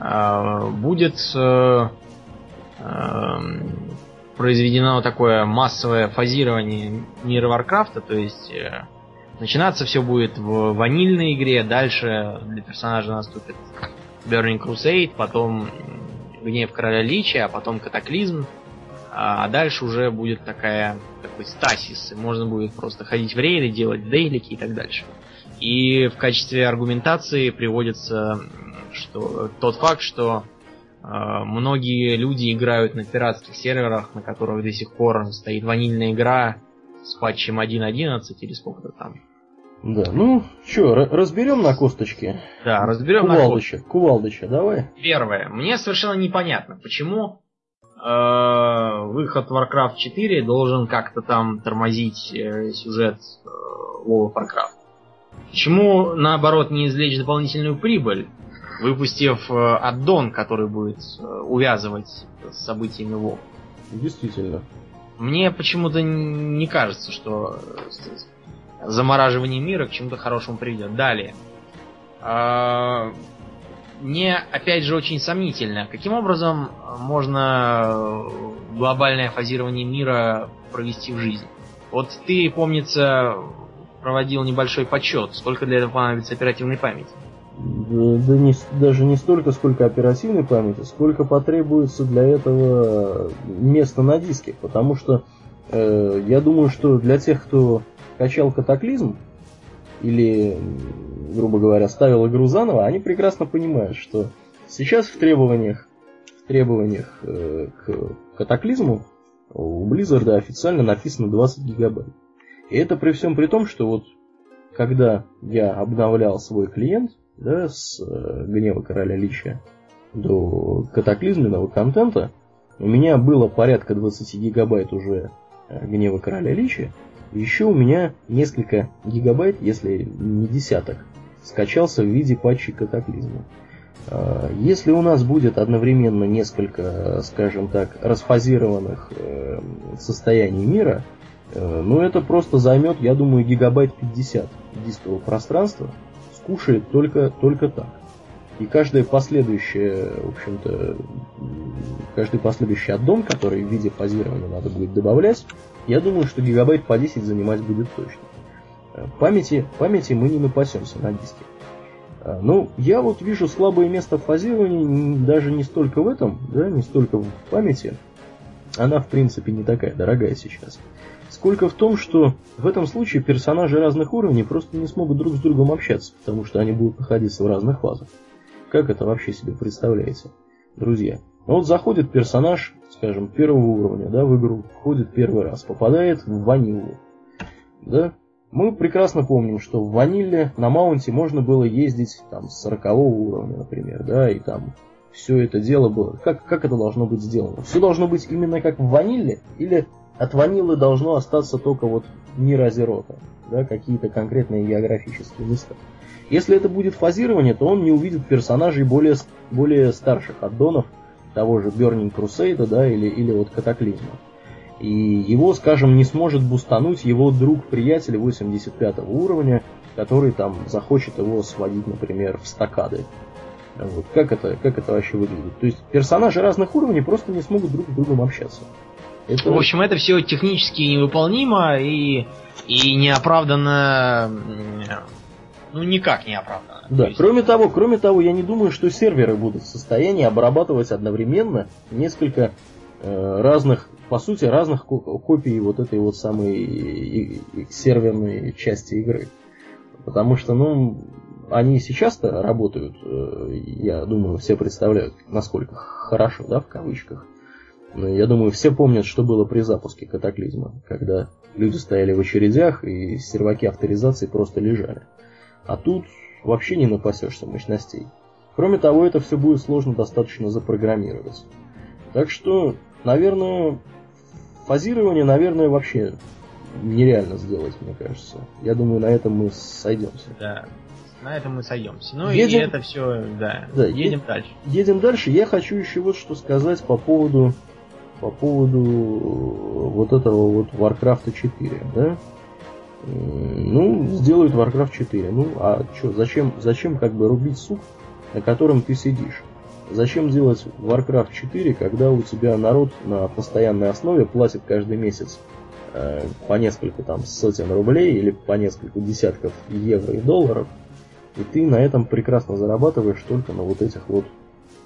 э, будет э, произведено такое массовое фазирование мира Варкрафта, то есть начинаться все будет в ванильной игре, дальше для персонажа наступит Burning Crusade, потом Гнев Короля Лича, а потом Катаклизм, а дальше уже будет такая, такой стасис. Можно будет просто ходить в рейды, делать дейлики и так дальше. И в качестве аргументации приводится что, тот факт, что э, многие люди играют на пиратских серверах, на которых до сих пор стоит ванильная игра с патчем 1.11 или сколько-то там. Да, ну что, разберем на косточке? Да, разберем на косточке. Кувалдыча, давай. Первое. Мне совершенно непонятно, почему Э, выход Warcraft 4 должен как-то там тормозить э, сюжет э, of Warcraft. Почему, наоборот, не извлечь дополнительную прибыль, выпустив аддон, который будет увязывать с событиями WoW? Действительно. Мне почему-то не кажется, что замораживание мира к чему-то хорошему приведет. Далее мне, опять же, очень сомнительно. Каким образом можно глобальное фазирование мира провести в жизнь? Вот ты, помнится, проводил небольшой подсчет. Сколько для этого понадобится оперативной памяти? Да, да не, даже не столько, сколько оперативной памяти, сколько потребуется для этого места на диске. Потому что я думаю, что для тех, кто качал катаклизм, или грубо говоря, ставил игру заново, они прекрасно понимают, что сейчас в требованиях, в требованиях э, к катаклизму у Blizzard официально написано 20 гигабайт. И это при всем при том, что вот когда я обновлял свой клиент, да, с э, гнева короля Лича до катаклизменного контента, у меня было порядка 20 гигабайт уже э, гнева короля Лича, еще у меня несколько гигабайт, если не десяток, скачался в виде патчей катаклизма. Э, если у нас будет одновременно несколько, скажем так, расфазированных э, состояний мира, э, ну это просто займет, я думаю, гигабайт 50 дискового пространства, скушает только, только так. И каждое последующее, в общем-то, каждый последующий аддон, который в виде фазирования надо будет добавлять, я думаю, что гигабайт по 10 занимать будет точно. Памяти, памяти мы не напасемся на диске. А, ну, я вот вижу слабое место в фазировании даже не столько в этом, да, не столько в памяти. Она, в принципе, не такая дорогая сейчас. Сколько в том, что в этом случае персонажи разных уровней просто не смогут друг с другом общаться, потому что они будут находиться в разных фазах. Как это вообще себе представляете, друзья? Вот заходит персонаж, скажем, первого уровня, да, в игру, входит первый раз, попадает в ванилу, да, мы прекрасно помним, что в ваниле на маунте можно было ездить там с 40 уровня, например, да, и там все это дело было. Как, как это должно быть сделано? Все должно быть именно как в ваниле, или от ванилы должно остаться только вот мир Азерота, да, какие-то конкретные географические места. Если это будет фазирование, то он не увидит персонажей более, более старших аддонов, того же Burning Crusade, да, или, или вот Катаклизма. И его, скажем, не сможет бустануть его друг-приятель 85 уровня, который там захочет его сводить, например, в стакады. Вот. Как, это, как это вообще выглядит? То есть персонажи разных уровней просто не смогут друг с другом общаться. Это... В общем, это все технически невыполнимо и, и неоправданно ну никак не оправдано. Да, есть... кроме того, кроме того, я не думаю, что серверы будут в состоянии обрабатывать одновременно несколько э, разных по сути, разных копий вот этой вот самой серверной части игры. Потому что, ну, они сейчас-то работают, э, я думаю, все представляют, насколько хорошо, да, в кавычках. Но я думаю, все помнят, что было при запуске катаклизма, когда люди стояли в очередях и серваки авторизации просто лежали. А тут вообще не напасешься мощностей. Кроме того, это все будет сложно достаточно запрограммировать. Так что, наверное, Фазирование, наверное, вообще нереально сделать, мне кажется. Я думаю, на этом мы сойдемся. Да, на этом мы сойдемся. Ну едем, и это все, да. да едем е- дальше. Едем дальше. Я хочу еще вот что сказать по поводу по поводу вот этого вот Warcraft 4, да? Ну, сделают Warcraft 4. Ну, а что, зачем, зачем как бы рубить сук, на котором ты сидишь? Зачем делать Warcraft 4, когда у тебя народ на постоянной основе платит каждый месяц э, по несколько там сотен рублей или по несколько десятков евро и долларов, и ты на этом прекрасно зарабатываешь только на вот этих вот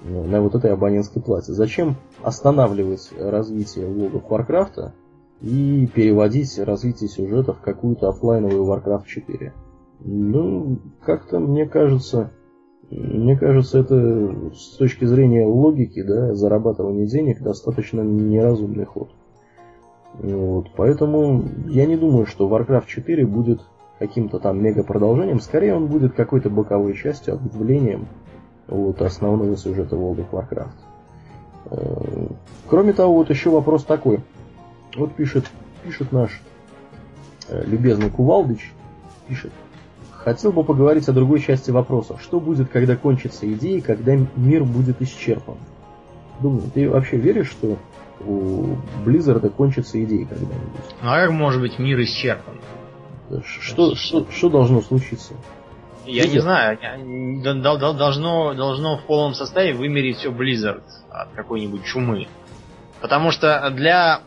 ну, на вот этой абонентской плате. Зачем останавливать развитие of Warcraft и переводить развитие сюжета в какую-то офлайновую Warcraft 4? Ну, как-то мне кажется, мне кажется, это с точки зрения логики, да, зарабатывания денег достаточно неразумный ход. Вот, поэтому я не думаю, что Warcraft 4 будет каким-то там мега продолжением, скорее он будет какой-то боковой частью, ответвлением вот, основного сюжета World of Warcraft. Э, кроме того, вот еще вопрос такой. Вот пишет, пишет наш э, любезный Кувалдыч, пишет, Хотел бы поговорить о другой части вопроса. Что будет, когда кончится идея, когда мир будет исчерпан? Думаю, ты вообще веришь, что у Близзарда кончится идея когда-нибудь? Ну а как может быть мир исчерпан? Что, что, что должно случиться? Я Blizzard? не знаю. Должно, должно в полном составе вымереть все Blizzard от какой-нибудь чумы. Потому что для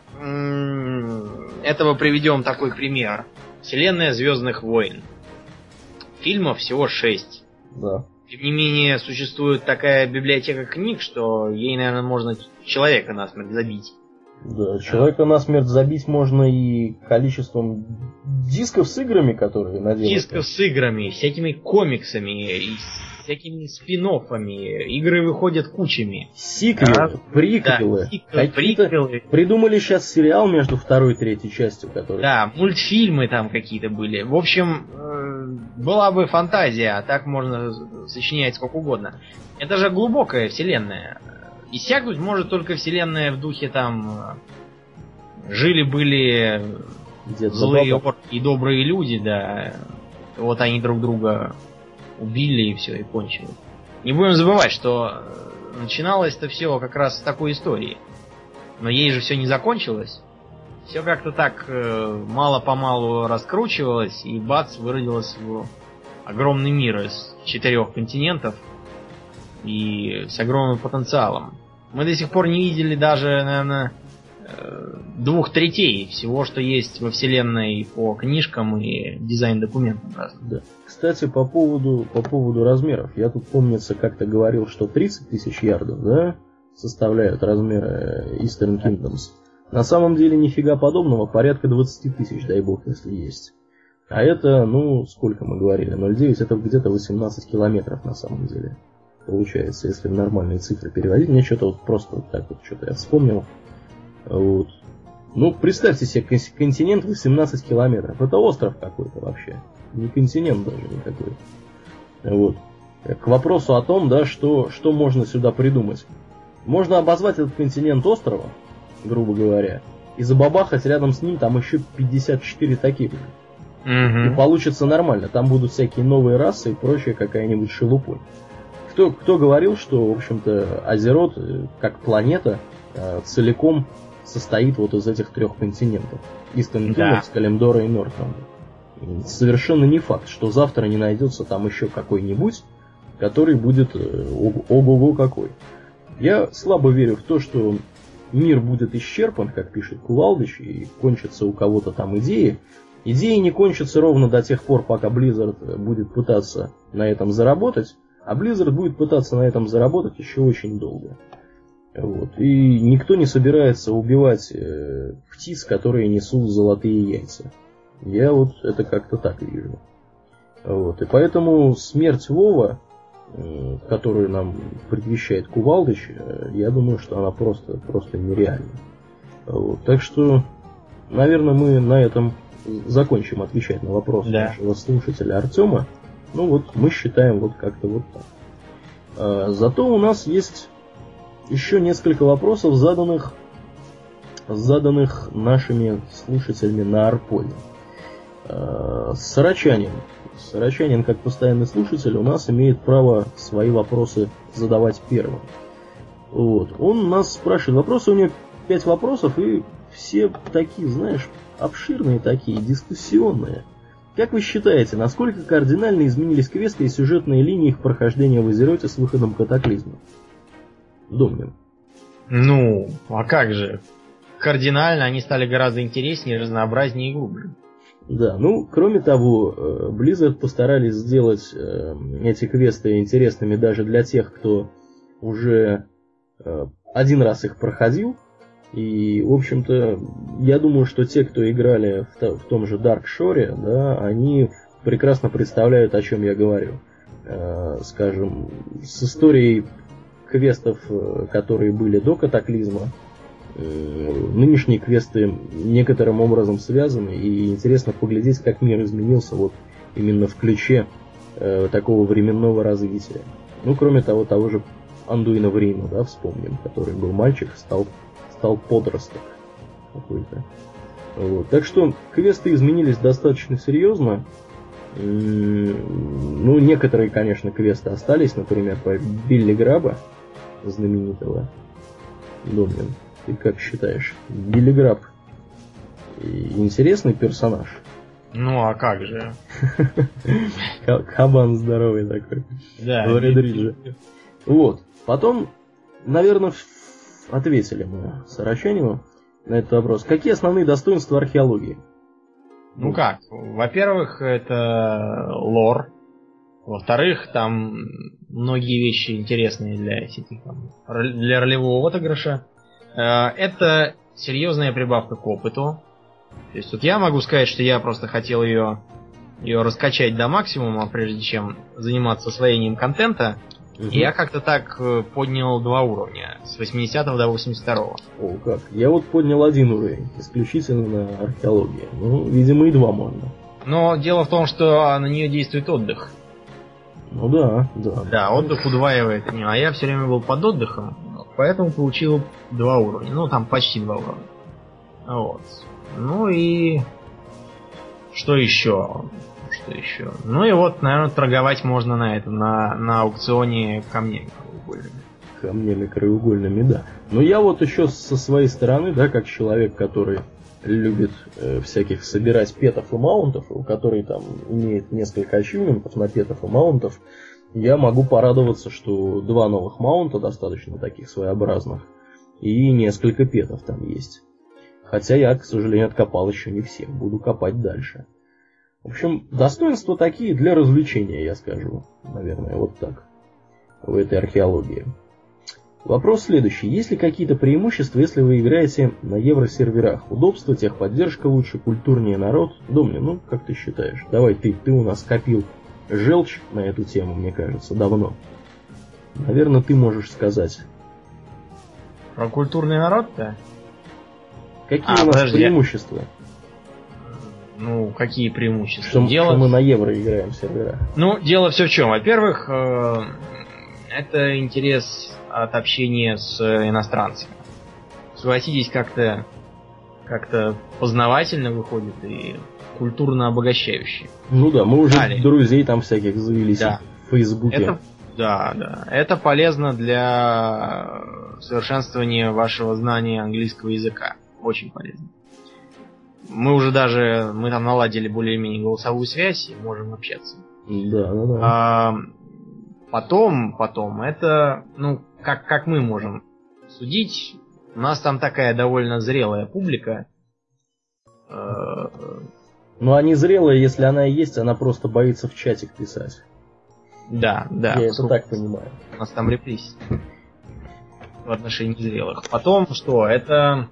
этого приведем такой пример. Вселенная Звездных войн фильмов всего шесть. Да. Тем не менее, существует такая библиотека книг, что ей, наверное, можно человека насмерть забить. Да, человека насмерть забить можно и количеством дисков с играми, которые наделают. Дисков с играми, всякими комиксами, и всякими спин Игры выходят кучами. Сиквелы, а, приквелы. Да, сиквелы, приквелы. Придумали сейчас сериал между второй и третьей частью, который... Да, мультфильмы там какие-то были. В общем, э, была бы фантазия, а так можно сочинять сколько угодно. Это же глубокая вселенная. Иссякнуть может только вселенная в духе там жили-были злые и добрые люди, да. Вот они друг друга убили и все, и кончили. Не будем забывать, что начиналось это все как раз с такой истории. Но ей же все не закончилось. Все как-то так э, мало-помалу раскручивалось, и бац, выродилось в огромный мир из четырех континентов и с огромным потенциалом. Мы до сих пор не видели даже, наверное, э, двух третей всего, что есть во вселенной по книжкам и дизайн-документам разным. Да. Кстати, по поводу, по поводу размеров. Я тут, помнится, как-то говорил, что 30 тысяч ярдов, да, составляют размеры Eastern Kingdoms. На самом деле нифига подобного, порядка 20 тысяч, дай бог, если есть. А это, ну, сколько мы говорили, 0,9 это где-то 18 километров на самом деле. Получается, если в нормальные цифры переводить. Мне что-то вот просто вот так вот что-то я вспомнил. Вот. Ну, представьте себе континент 18 километров. Это остров какой-то вообще. Не континент даже никакой. Вот. К вопросу о том, да, что, что можно сюда придумать. Можно обозвать этот континент островом, грубо говоря, и забабахать рядом с ним там еще 54 таких же. Угу. И получится нормально. Там будут всякие новые расы и прочее какая-нибудь шелупонь. Кто, кто говорил, что, в общем-то, Азерот, э, как планета, э, целиком состоит вот из этих трех континентов. Истон да. Калимдора и Нортонда. Совершенно не факт, что завтра не найдется там еще какой-нибудь, который будет э, ого-го какой. Я слабо верю в то, что мир будет исчерпан, как пишет Кувалдыч, и кончатся у кого-то там идеи. Идеи не кончатся ровно до тех пор, пока Blizzard будет пытаться на этом заработать, а Blizzard будет пытаться на этом заработать еще очень долго. Вот. И никто не собирается убивать э, птиц, которые несут золотые яйца. Я вот это как-то так вижу. Вот. И поэтому смерть Вова Э, которую нам предвещает Кувалдыч, э, я думаю, что она просто, просто нереальна. Вот. Так что, наверное, мы на этом закончим отвечать на вопросы да. нашего слушателя Артема. Ну вот, мы считаем вот как-то вот так. А, зато у нас есть еще несколько вопросов, заданных, заданных нашими слушателями на Арполе. А, Сарачанин Сорочанин, как постоянный слушатель, у нас имеет право свои вопросы задавать первым. Вот. Он нас спрашивает вопросы, у него пять вопросов, и все такие, знаешь, обширные такие, дискуссионные. Как вы считаете, насколько кардинально изменились квесты и сюжетные линии их прохождения в Азероте с выходом катаклизма? Домнин. Ну, а как же? Кардинально они стали гораздо интереснее, разнообразнее и глубже. Да, ну, кроме того, э, Blizzard постарались сделать э, эти квесты интересными даже для тех, кто уже э, один раз их проходил. И, в общем-то, я думаю, что те, кто играли в, в том же Dark Shore, да, они прекрасно представляют, о чем я говорю. Скажем, с историей квестов, которые были до катаклизма, Э, нынешние квесты некоторым образом связаны, и интересно поглядеть, как мир изменился вот именно в ключе э, такого временного развития. Ну, кроме того, того же Андуина Врима, да, вспомним, который был мальчик, стал, стал подросток какой-то. Вот. Так что квесты изменились достаточно серьезно. Ну, некоторые, конечно, квесты остались, например, по Билли Граба, знаменитого Домнин. Ты как считаешь? Билли Граб интересный персонаж? Ну, а как же? [LAUGHS] Кабан здоровый такой. Да. Лори Вот. Потом, наверное, ответили мы Сарачанину на этот вопрос. Какие основные достоинства археологии? Ну как? Во-первых, это лор. Во-вторых, там многие вещи интересные для сети, там, для ролевого отыгрыша. Э, это серьезная прибавка к опыту. То есть вот я могу сказать, что я просто хотел ее, ее раскачать до максимума, прежде чем заниматься освоением контента. Угу. И я как-то так э, поднял два уровня, с 80 до 82. -го. О, как. Я вот поднял один уровень, исключительно на археологии. Ну, видимо, и два можно. Но дело в том, что на нее действует отдых. Ну да, да. Да, отдых удваивает а я все время был под отдыхом, поэтому получил два уровня. Ну, там почти два уровня. Вот. Ну и... Что еще? Что еще? Ну и вот, наверное, торговать можно на этом, на, на аукционе камнями краеугольными. Камнями краеугольными, да. Но я вот еще со своей стороны, да, как человек, который любит э, всяких собирать петов и маунтов, у которых там имеет несколько ачивментов на петов и маунтов, я могу порадоваться, что два новых маунта достаточно таких своеобразных, и несколько петов там есть. Хотя я, к сожалению, откопал еще не всех, буду копать дальше. В общем, достоинства такие для развлечения, я скажу. Наверное, вот так. В этой археологии. Вопрос следующий. Есть ли какие-то преимущества, если вы играете на евросерверах? Удобство, техподдержка лучше, культурнее народ? Домни, ну, как ты считаешь? Давай ты, ты у нас копил желчь на эту тему, мне кажется, давно. Наверное, ты можешь сказать. Про культурный народ-то? Какие а, у нас подожди. преимущества? Ну, какие преимущества? Что, дело... что мы на евро играем в серверах. Ну, дело все в чем. Во-первых, э, это интерес от общения с иностранцами. Согласитесь, как-то как-то познавательно выходит и культурно обогащающе. Ну да, мы уже Далее. друзей там всяких завелись да. в Фейсбуке. Это, да, да. Это полезно для совершенствования вашего знания английского языка. Очень полезно. Мы уже даже, мы там наладили более-менее голосовую связь и можем общаться. Да, да, да. А, потом, потом, это, ну, как, как мы можем судить, у нас там такая довольно зрелая публика. Ну, они зрелые, если она и есть, она просто боится в чатик писать. Да, да. Я это так понимаю. У нас там репрессии в отношении зрелых. Потом, что, это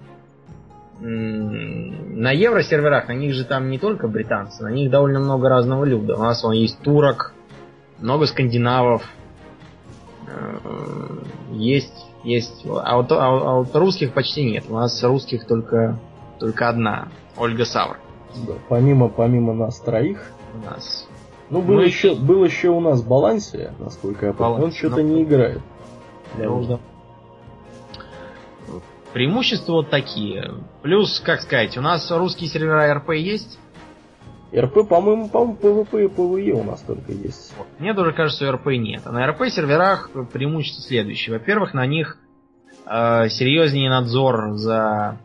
на евросерверах, на них же там не только британцы, на них довольно много разного люда. У нас вон есть турок, много скандинавов, есть, есть. А вот, а, а вот русских почти нет. У нас русских только, только одна. Ольга Савр. Да, помимо, помимо нас троих. У нас. Ну, был, Мы... еще, был еще у нас Балансия, насколько я помню. Он что-то но... не играет. Ну, да. Преимущества вот такие. Плюс, как сказать, у нас русские сервера РП есть. РП, по-моему, по PvP и PvE у нас только есть. Мне тоже кажется, что РП нет. А на РП серверах преимущество следующее. Во-первых, на них э, серьезнее надзор за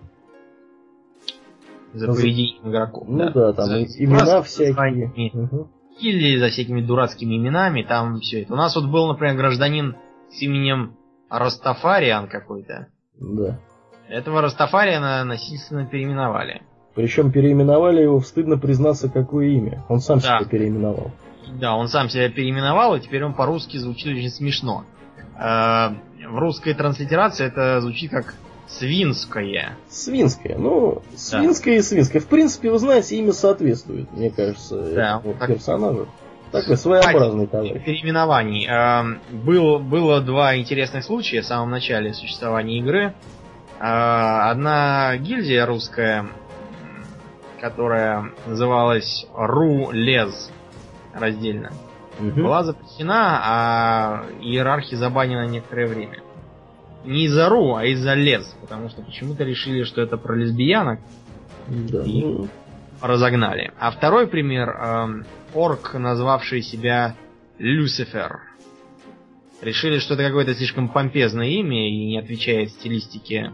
за поведением игроков. Ну да, да там за, имена всякие. Угу. Или за всякими дурацкими именами, там все это. У нас вот был, например, гражданин с именем Растафариан какой-то. Да. Этого Растафариана насильственно переименовали. Причем переименовали его, стыдно признаться, какое имя. Он сам да. себя переименовал. Да, он сам себя переименовал, и теперь он по-русски звучит очень смешно. Э, в русской транслитерации это звучит как Свинское. Свинское. Ну, свинское да. и свинское. В принципе, вы знаете, имя соответствует, мне кажется, да, вот так... персонажу. Такой своеобразный товарищ. Переименований. Э, был, было два интересных случая в самом начале существования игры. Э, одна гильдия русская которая называлась Ру Лез раздельно, угу. была запрещена, а иерархи забанены некоторое время. Не из-за Ру, а из-за Лез, потому что почему-то решили, что это про лесбиянок. Да. И ну. разогнали. А второй пример, э, орк, назвавший себя Люцифер. Решили, что это какое-то слишком помпезное имя и не отвечает стилистике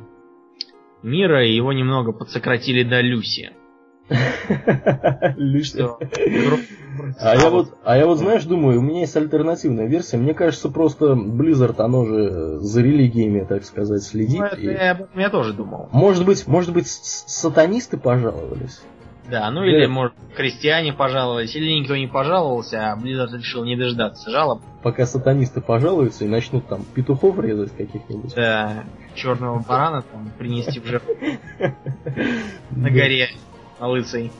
мира, и его немного подсократили до Люси. Лишнее. А я вот, а я вот, знаешь, думаю, у меня есть альтернативная версия. Мне кажется, просто Blizzard, оно же за религиями, так сказать, следит. Ну, это я, тоже думал. Может быть, может быть, сатанисты пожаловались? Да, ну или, может, христиане пожаловались, или никто не пожаловался, а Blizzard решил не дождаться жалоб. Пока сатанисты пожалуются и начнут там петухов резать каких-нибудь. Да, черного барана там принести в жертву [LAUGHS] на горе лысый.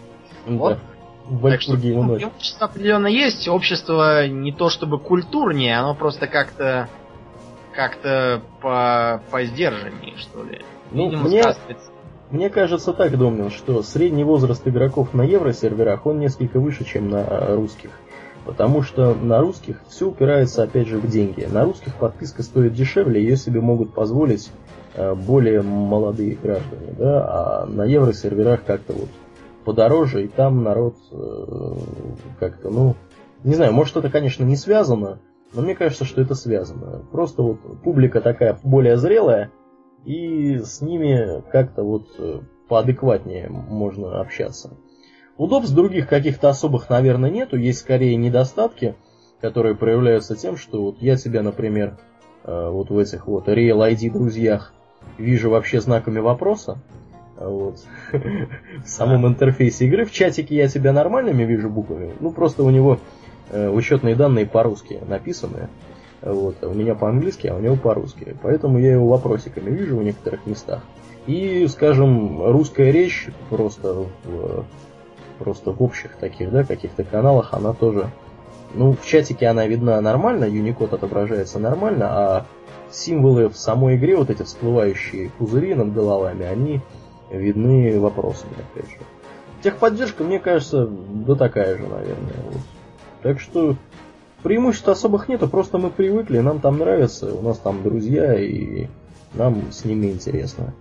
Да. Вот. В так что ну, общество определенно есть. Общество не то чтобы культурнее, оно просто как-то как-то по, по сдержаннее, что ли. Ну, мне, мне кажется так, Домнин, что средний возраст игроков на евросерверах, он несколько выше, чем на русских. Потому что на русских все упирается опять же в деньги. На русских подписка стоит дешевле, ее себе могут позволить э, более молодые граждане, да, а на евросерверах как-то вот подороже, и там народ э, как-то, ну, не знаю, может это, конечно, не связано, но мне кажется, что это связано. Просто вот публика такая более зрелая, и с ними как-то вот э, поадекватнее можно общаться. Удобств других каких-то особых, наверное, нету. Есть скорее недостатки, которые проявляются тем, что вот я тебя, например, э, вот в этих вот Real ID друзьях вижу вообще знаками вопроса. Вот. [LAUGHS] В самом интерфейсе игры. В чатике я тебя нормальными вижу буквами. Ну, просто у него э, учетные данные по-русски написаны. Вот. У меня по-английски, а у него по-русски. Поэтому я его вопросиками вижу в некоторых местах. И, скажем, русская речь просто в просто в общих таких, да, каких-то каналах она тоже, ну, в чатике она видна нормально, Unicode отображается нормально, а символы в самой игре, вот эти всплывающие пузыри над головами, они видны вопросами, опять же. Техподдержка, мне кажется, да такая же, наверное. Вот. Так что преимуществ особых нету, просто мы привыкли, нам там нравится, у нас там друзья, и нам с ними интересно.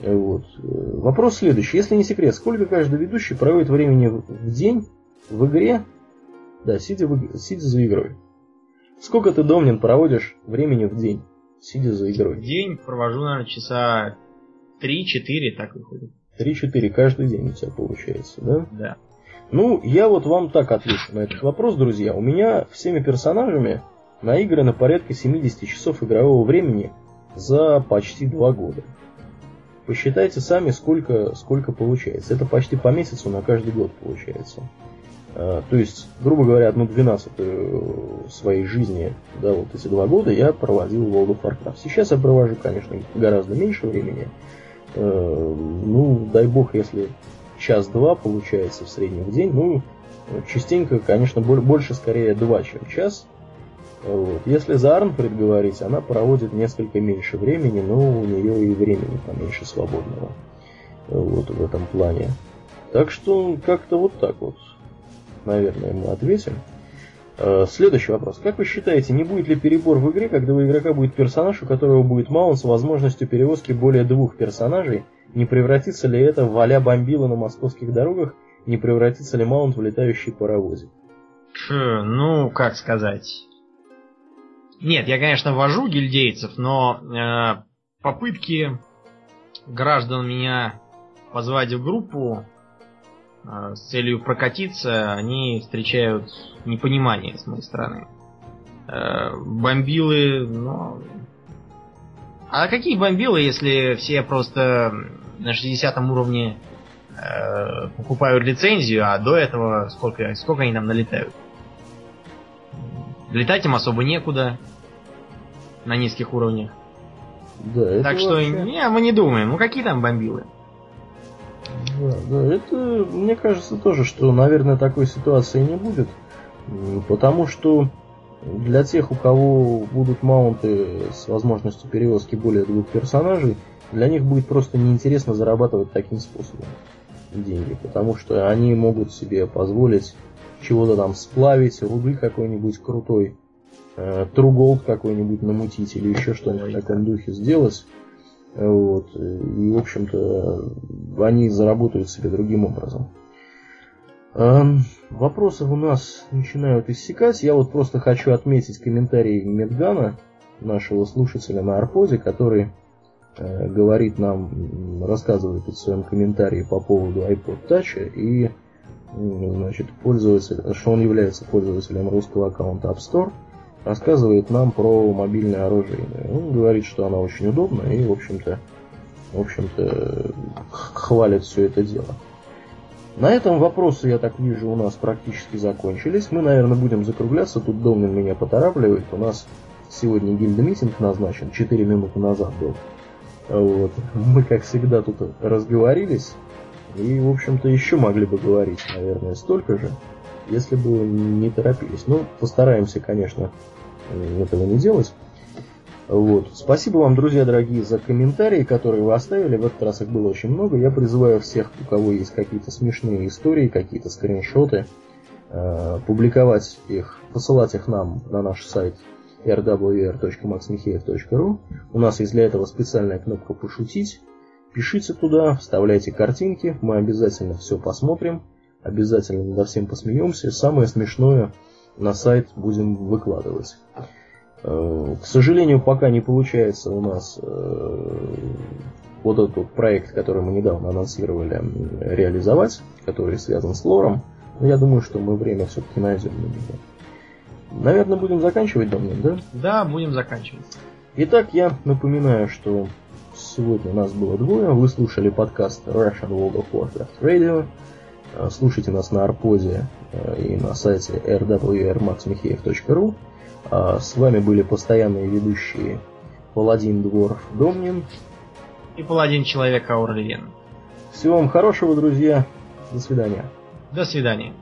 Вот. Вопрос следующий. Если не секрет, сколько каждый ведущий проводит времени в день в игре, да, сидя, в, сидя за игрой? Сколько ты, Домнин, проводишь времени в день, сидя за игрой? В день провожу, наверное, часа 3-4, так выходит. 3-4 каждый день у тебя получается, да? Да. Ну, я вот вам так отвечу на этот вопрос, друзья. У меня всеми персонажами наиграно порядка 70 часов игрового времени за почти два года. Посчитайте сами, сколько, сколько получается. Это почти по месяцу на каждый год получается. А, то есть, грубо говоря, одну двенадцатую своей жизни, да, вот эти два года я проводил в World of Warcraft. Сейчас я провожу, конечно, гораздо меньше времени. А, ну, дай бог, если час-два получается в среднем в день, ну, частенько, конечно, больше скорее два, чем час. Вот. Если за Арнфрид говорить, она проводит несколько меньше времени, но у нее и времени поменьше свободного. Вот в этом плане. Так что как-то вот так вот, наверное, мы ответим. А, следующий вопрос. Как вы считаете, не будет ли перебор в игре, когда у игрока будет персонаж, у которого будет маунт с возможностью перевозки более двух персонажей? Не превратится ли это в а бомбила на московских дорогах? Не превратится ли маунт в летающий паровозик? Ну, как сказать. Нет, я, конечно, вожу гильдейцев, но э, попытки граждан меня позвать в группу э, с целью прокатиться, они встречают непонимание с моей стороны. Э, бомбилы, ну... А какие бомбилы, если все просто на 60 уровне э, покупают лицензию, а до этого сколько, сколько они там налетают? Летать им особо некуда на низких уровнях. Да, так что вообще... не, мы не думаем, ну какие там бомбилы? Да, да, это, мне кажется, тоже, что, наверное, такой ситуации не будет. Потому что для тех, у кого будут маунты с возможностью перевозки более двух персонажей, для них будет просто неинтересно зарабатывать таким способом деньги. Потому что они могут себе позволить чего-то там сплавить, руды какой-нибудь крутой, э, Gold какой-нибудь намутить или еще что-нибудь в таком духе сделать. Вот. И, в общем-то, они заработают себе другим образом. Вопросы у нас начинают иссякать. Я вот просто хочу отметить комментарий Медгана, нашего слушателя на Арпозе, который э, говорит нам, рассказывает в своем комментарии по поводу iPod Touch и значит, пользователь, что он является пользователем русского аккаунта App Store, рассказывает нам про мобильное оружие. Он говорит, что она очень удобна и, в общем-то, в общем-то, хвалит все это дело. На этом вопросы, я так вижу, у нас практически закончились. Мы, наверное, будем закругляться. Тут Домнин меня поторапливает. У нас сегодня гильд-митинг назначен. 4 минуты назад был. Вот. Мы, как всегда, тут разговорились. И, в общем-то, еще могли бы говорить, наверное, столько же, если бы не торопились. Ну, постараемся, конечно, этого не делать. Вот. Спасибо вам, друзья дорогие, за комментарии, которые вы оставили. В этот раз их было очень много. Я призываю всех, у кого есть какие-то смешные истории, какие-то скриншоты, э, публиковать их, посылать их нам на наш сайт rwr.maxmicheev.ru. У нас есть для этого специальная кнопка «Пошутить». Пишите туда, вставляйте картинки, мы обязательно все посмотрим, обязательно над всем посмеемся. Самое смешное на сайт будем выкладывать. Э, к сожалению, пока не получается у нас э, вот этот вот проект, который мы недавно анонсировали, реализовать, который связан с лором. Но я думаю, что мы время все-таки найдем на него. Наверное, будем заканчивать, Домнин, да? Да, будем заканчивать. Итак, я напоминаю, что сегодня у нас было двое. Вы слушали подкаст Russian World of Warcraft Radio. Э, слушайте нас на Арпозе э, и на сайте rwrmaxmicheev.ru. А с вами были постоянные ведущие Паладин Дворф Домнин и Паладин Человек Аурлиен. Всего вам хорошего, друзья. До свидания. До свидания.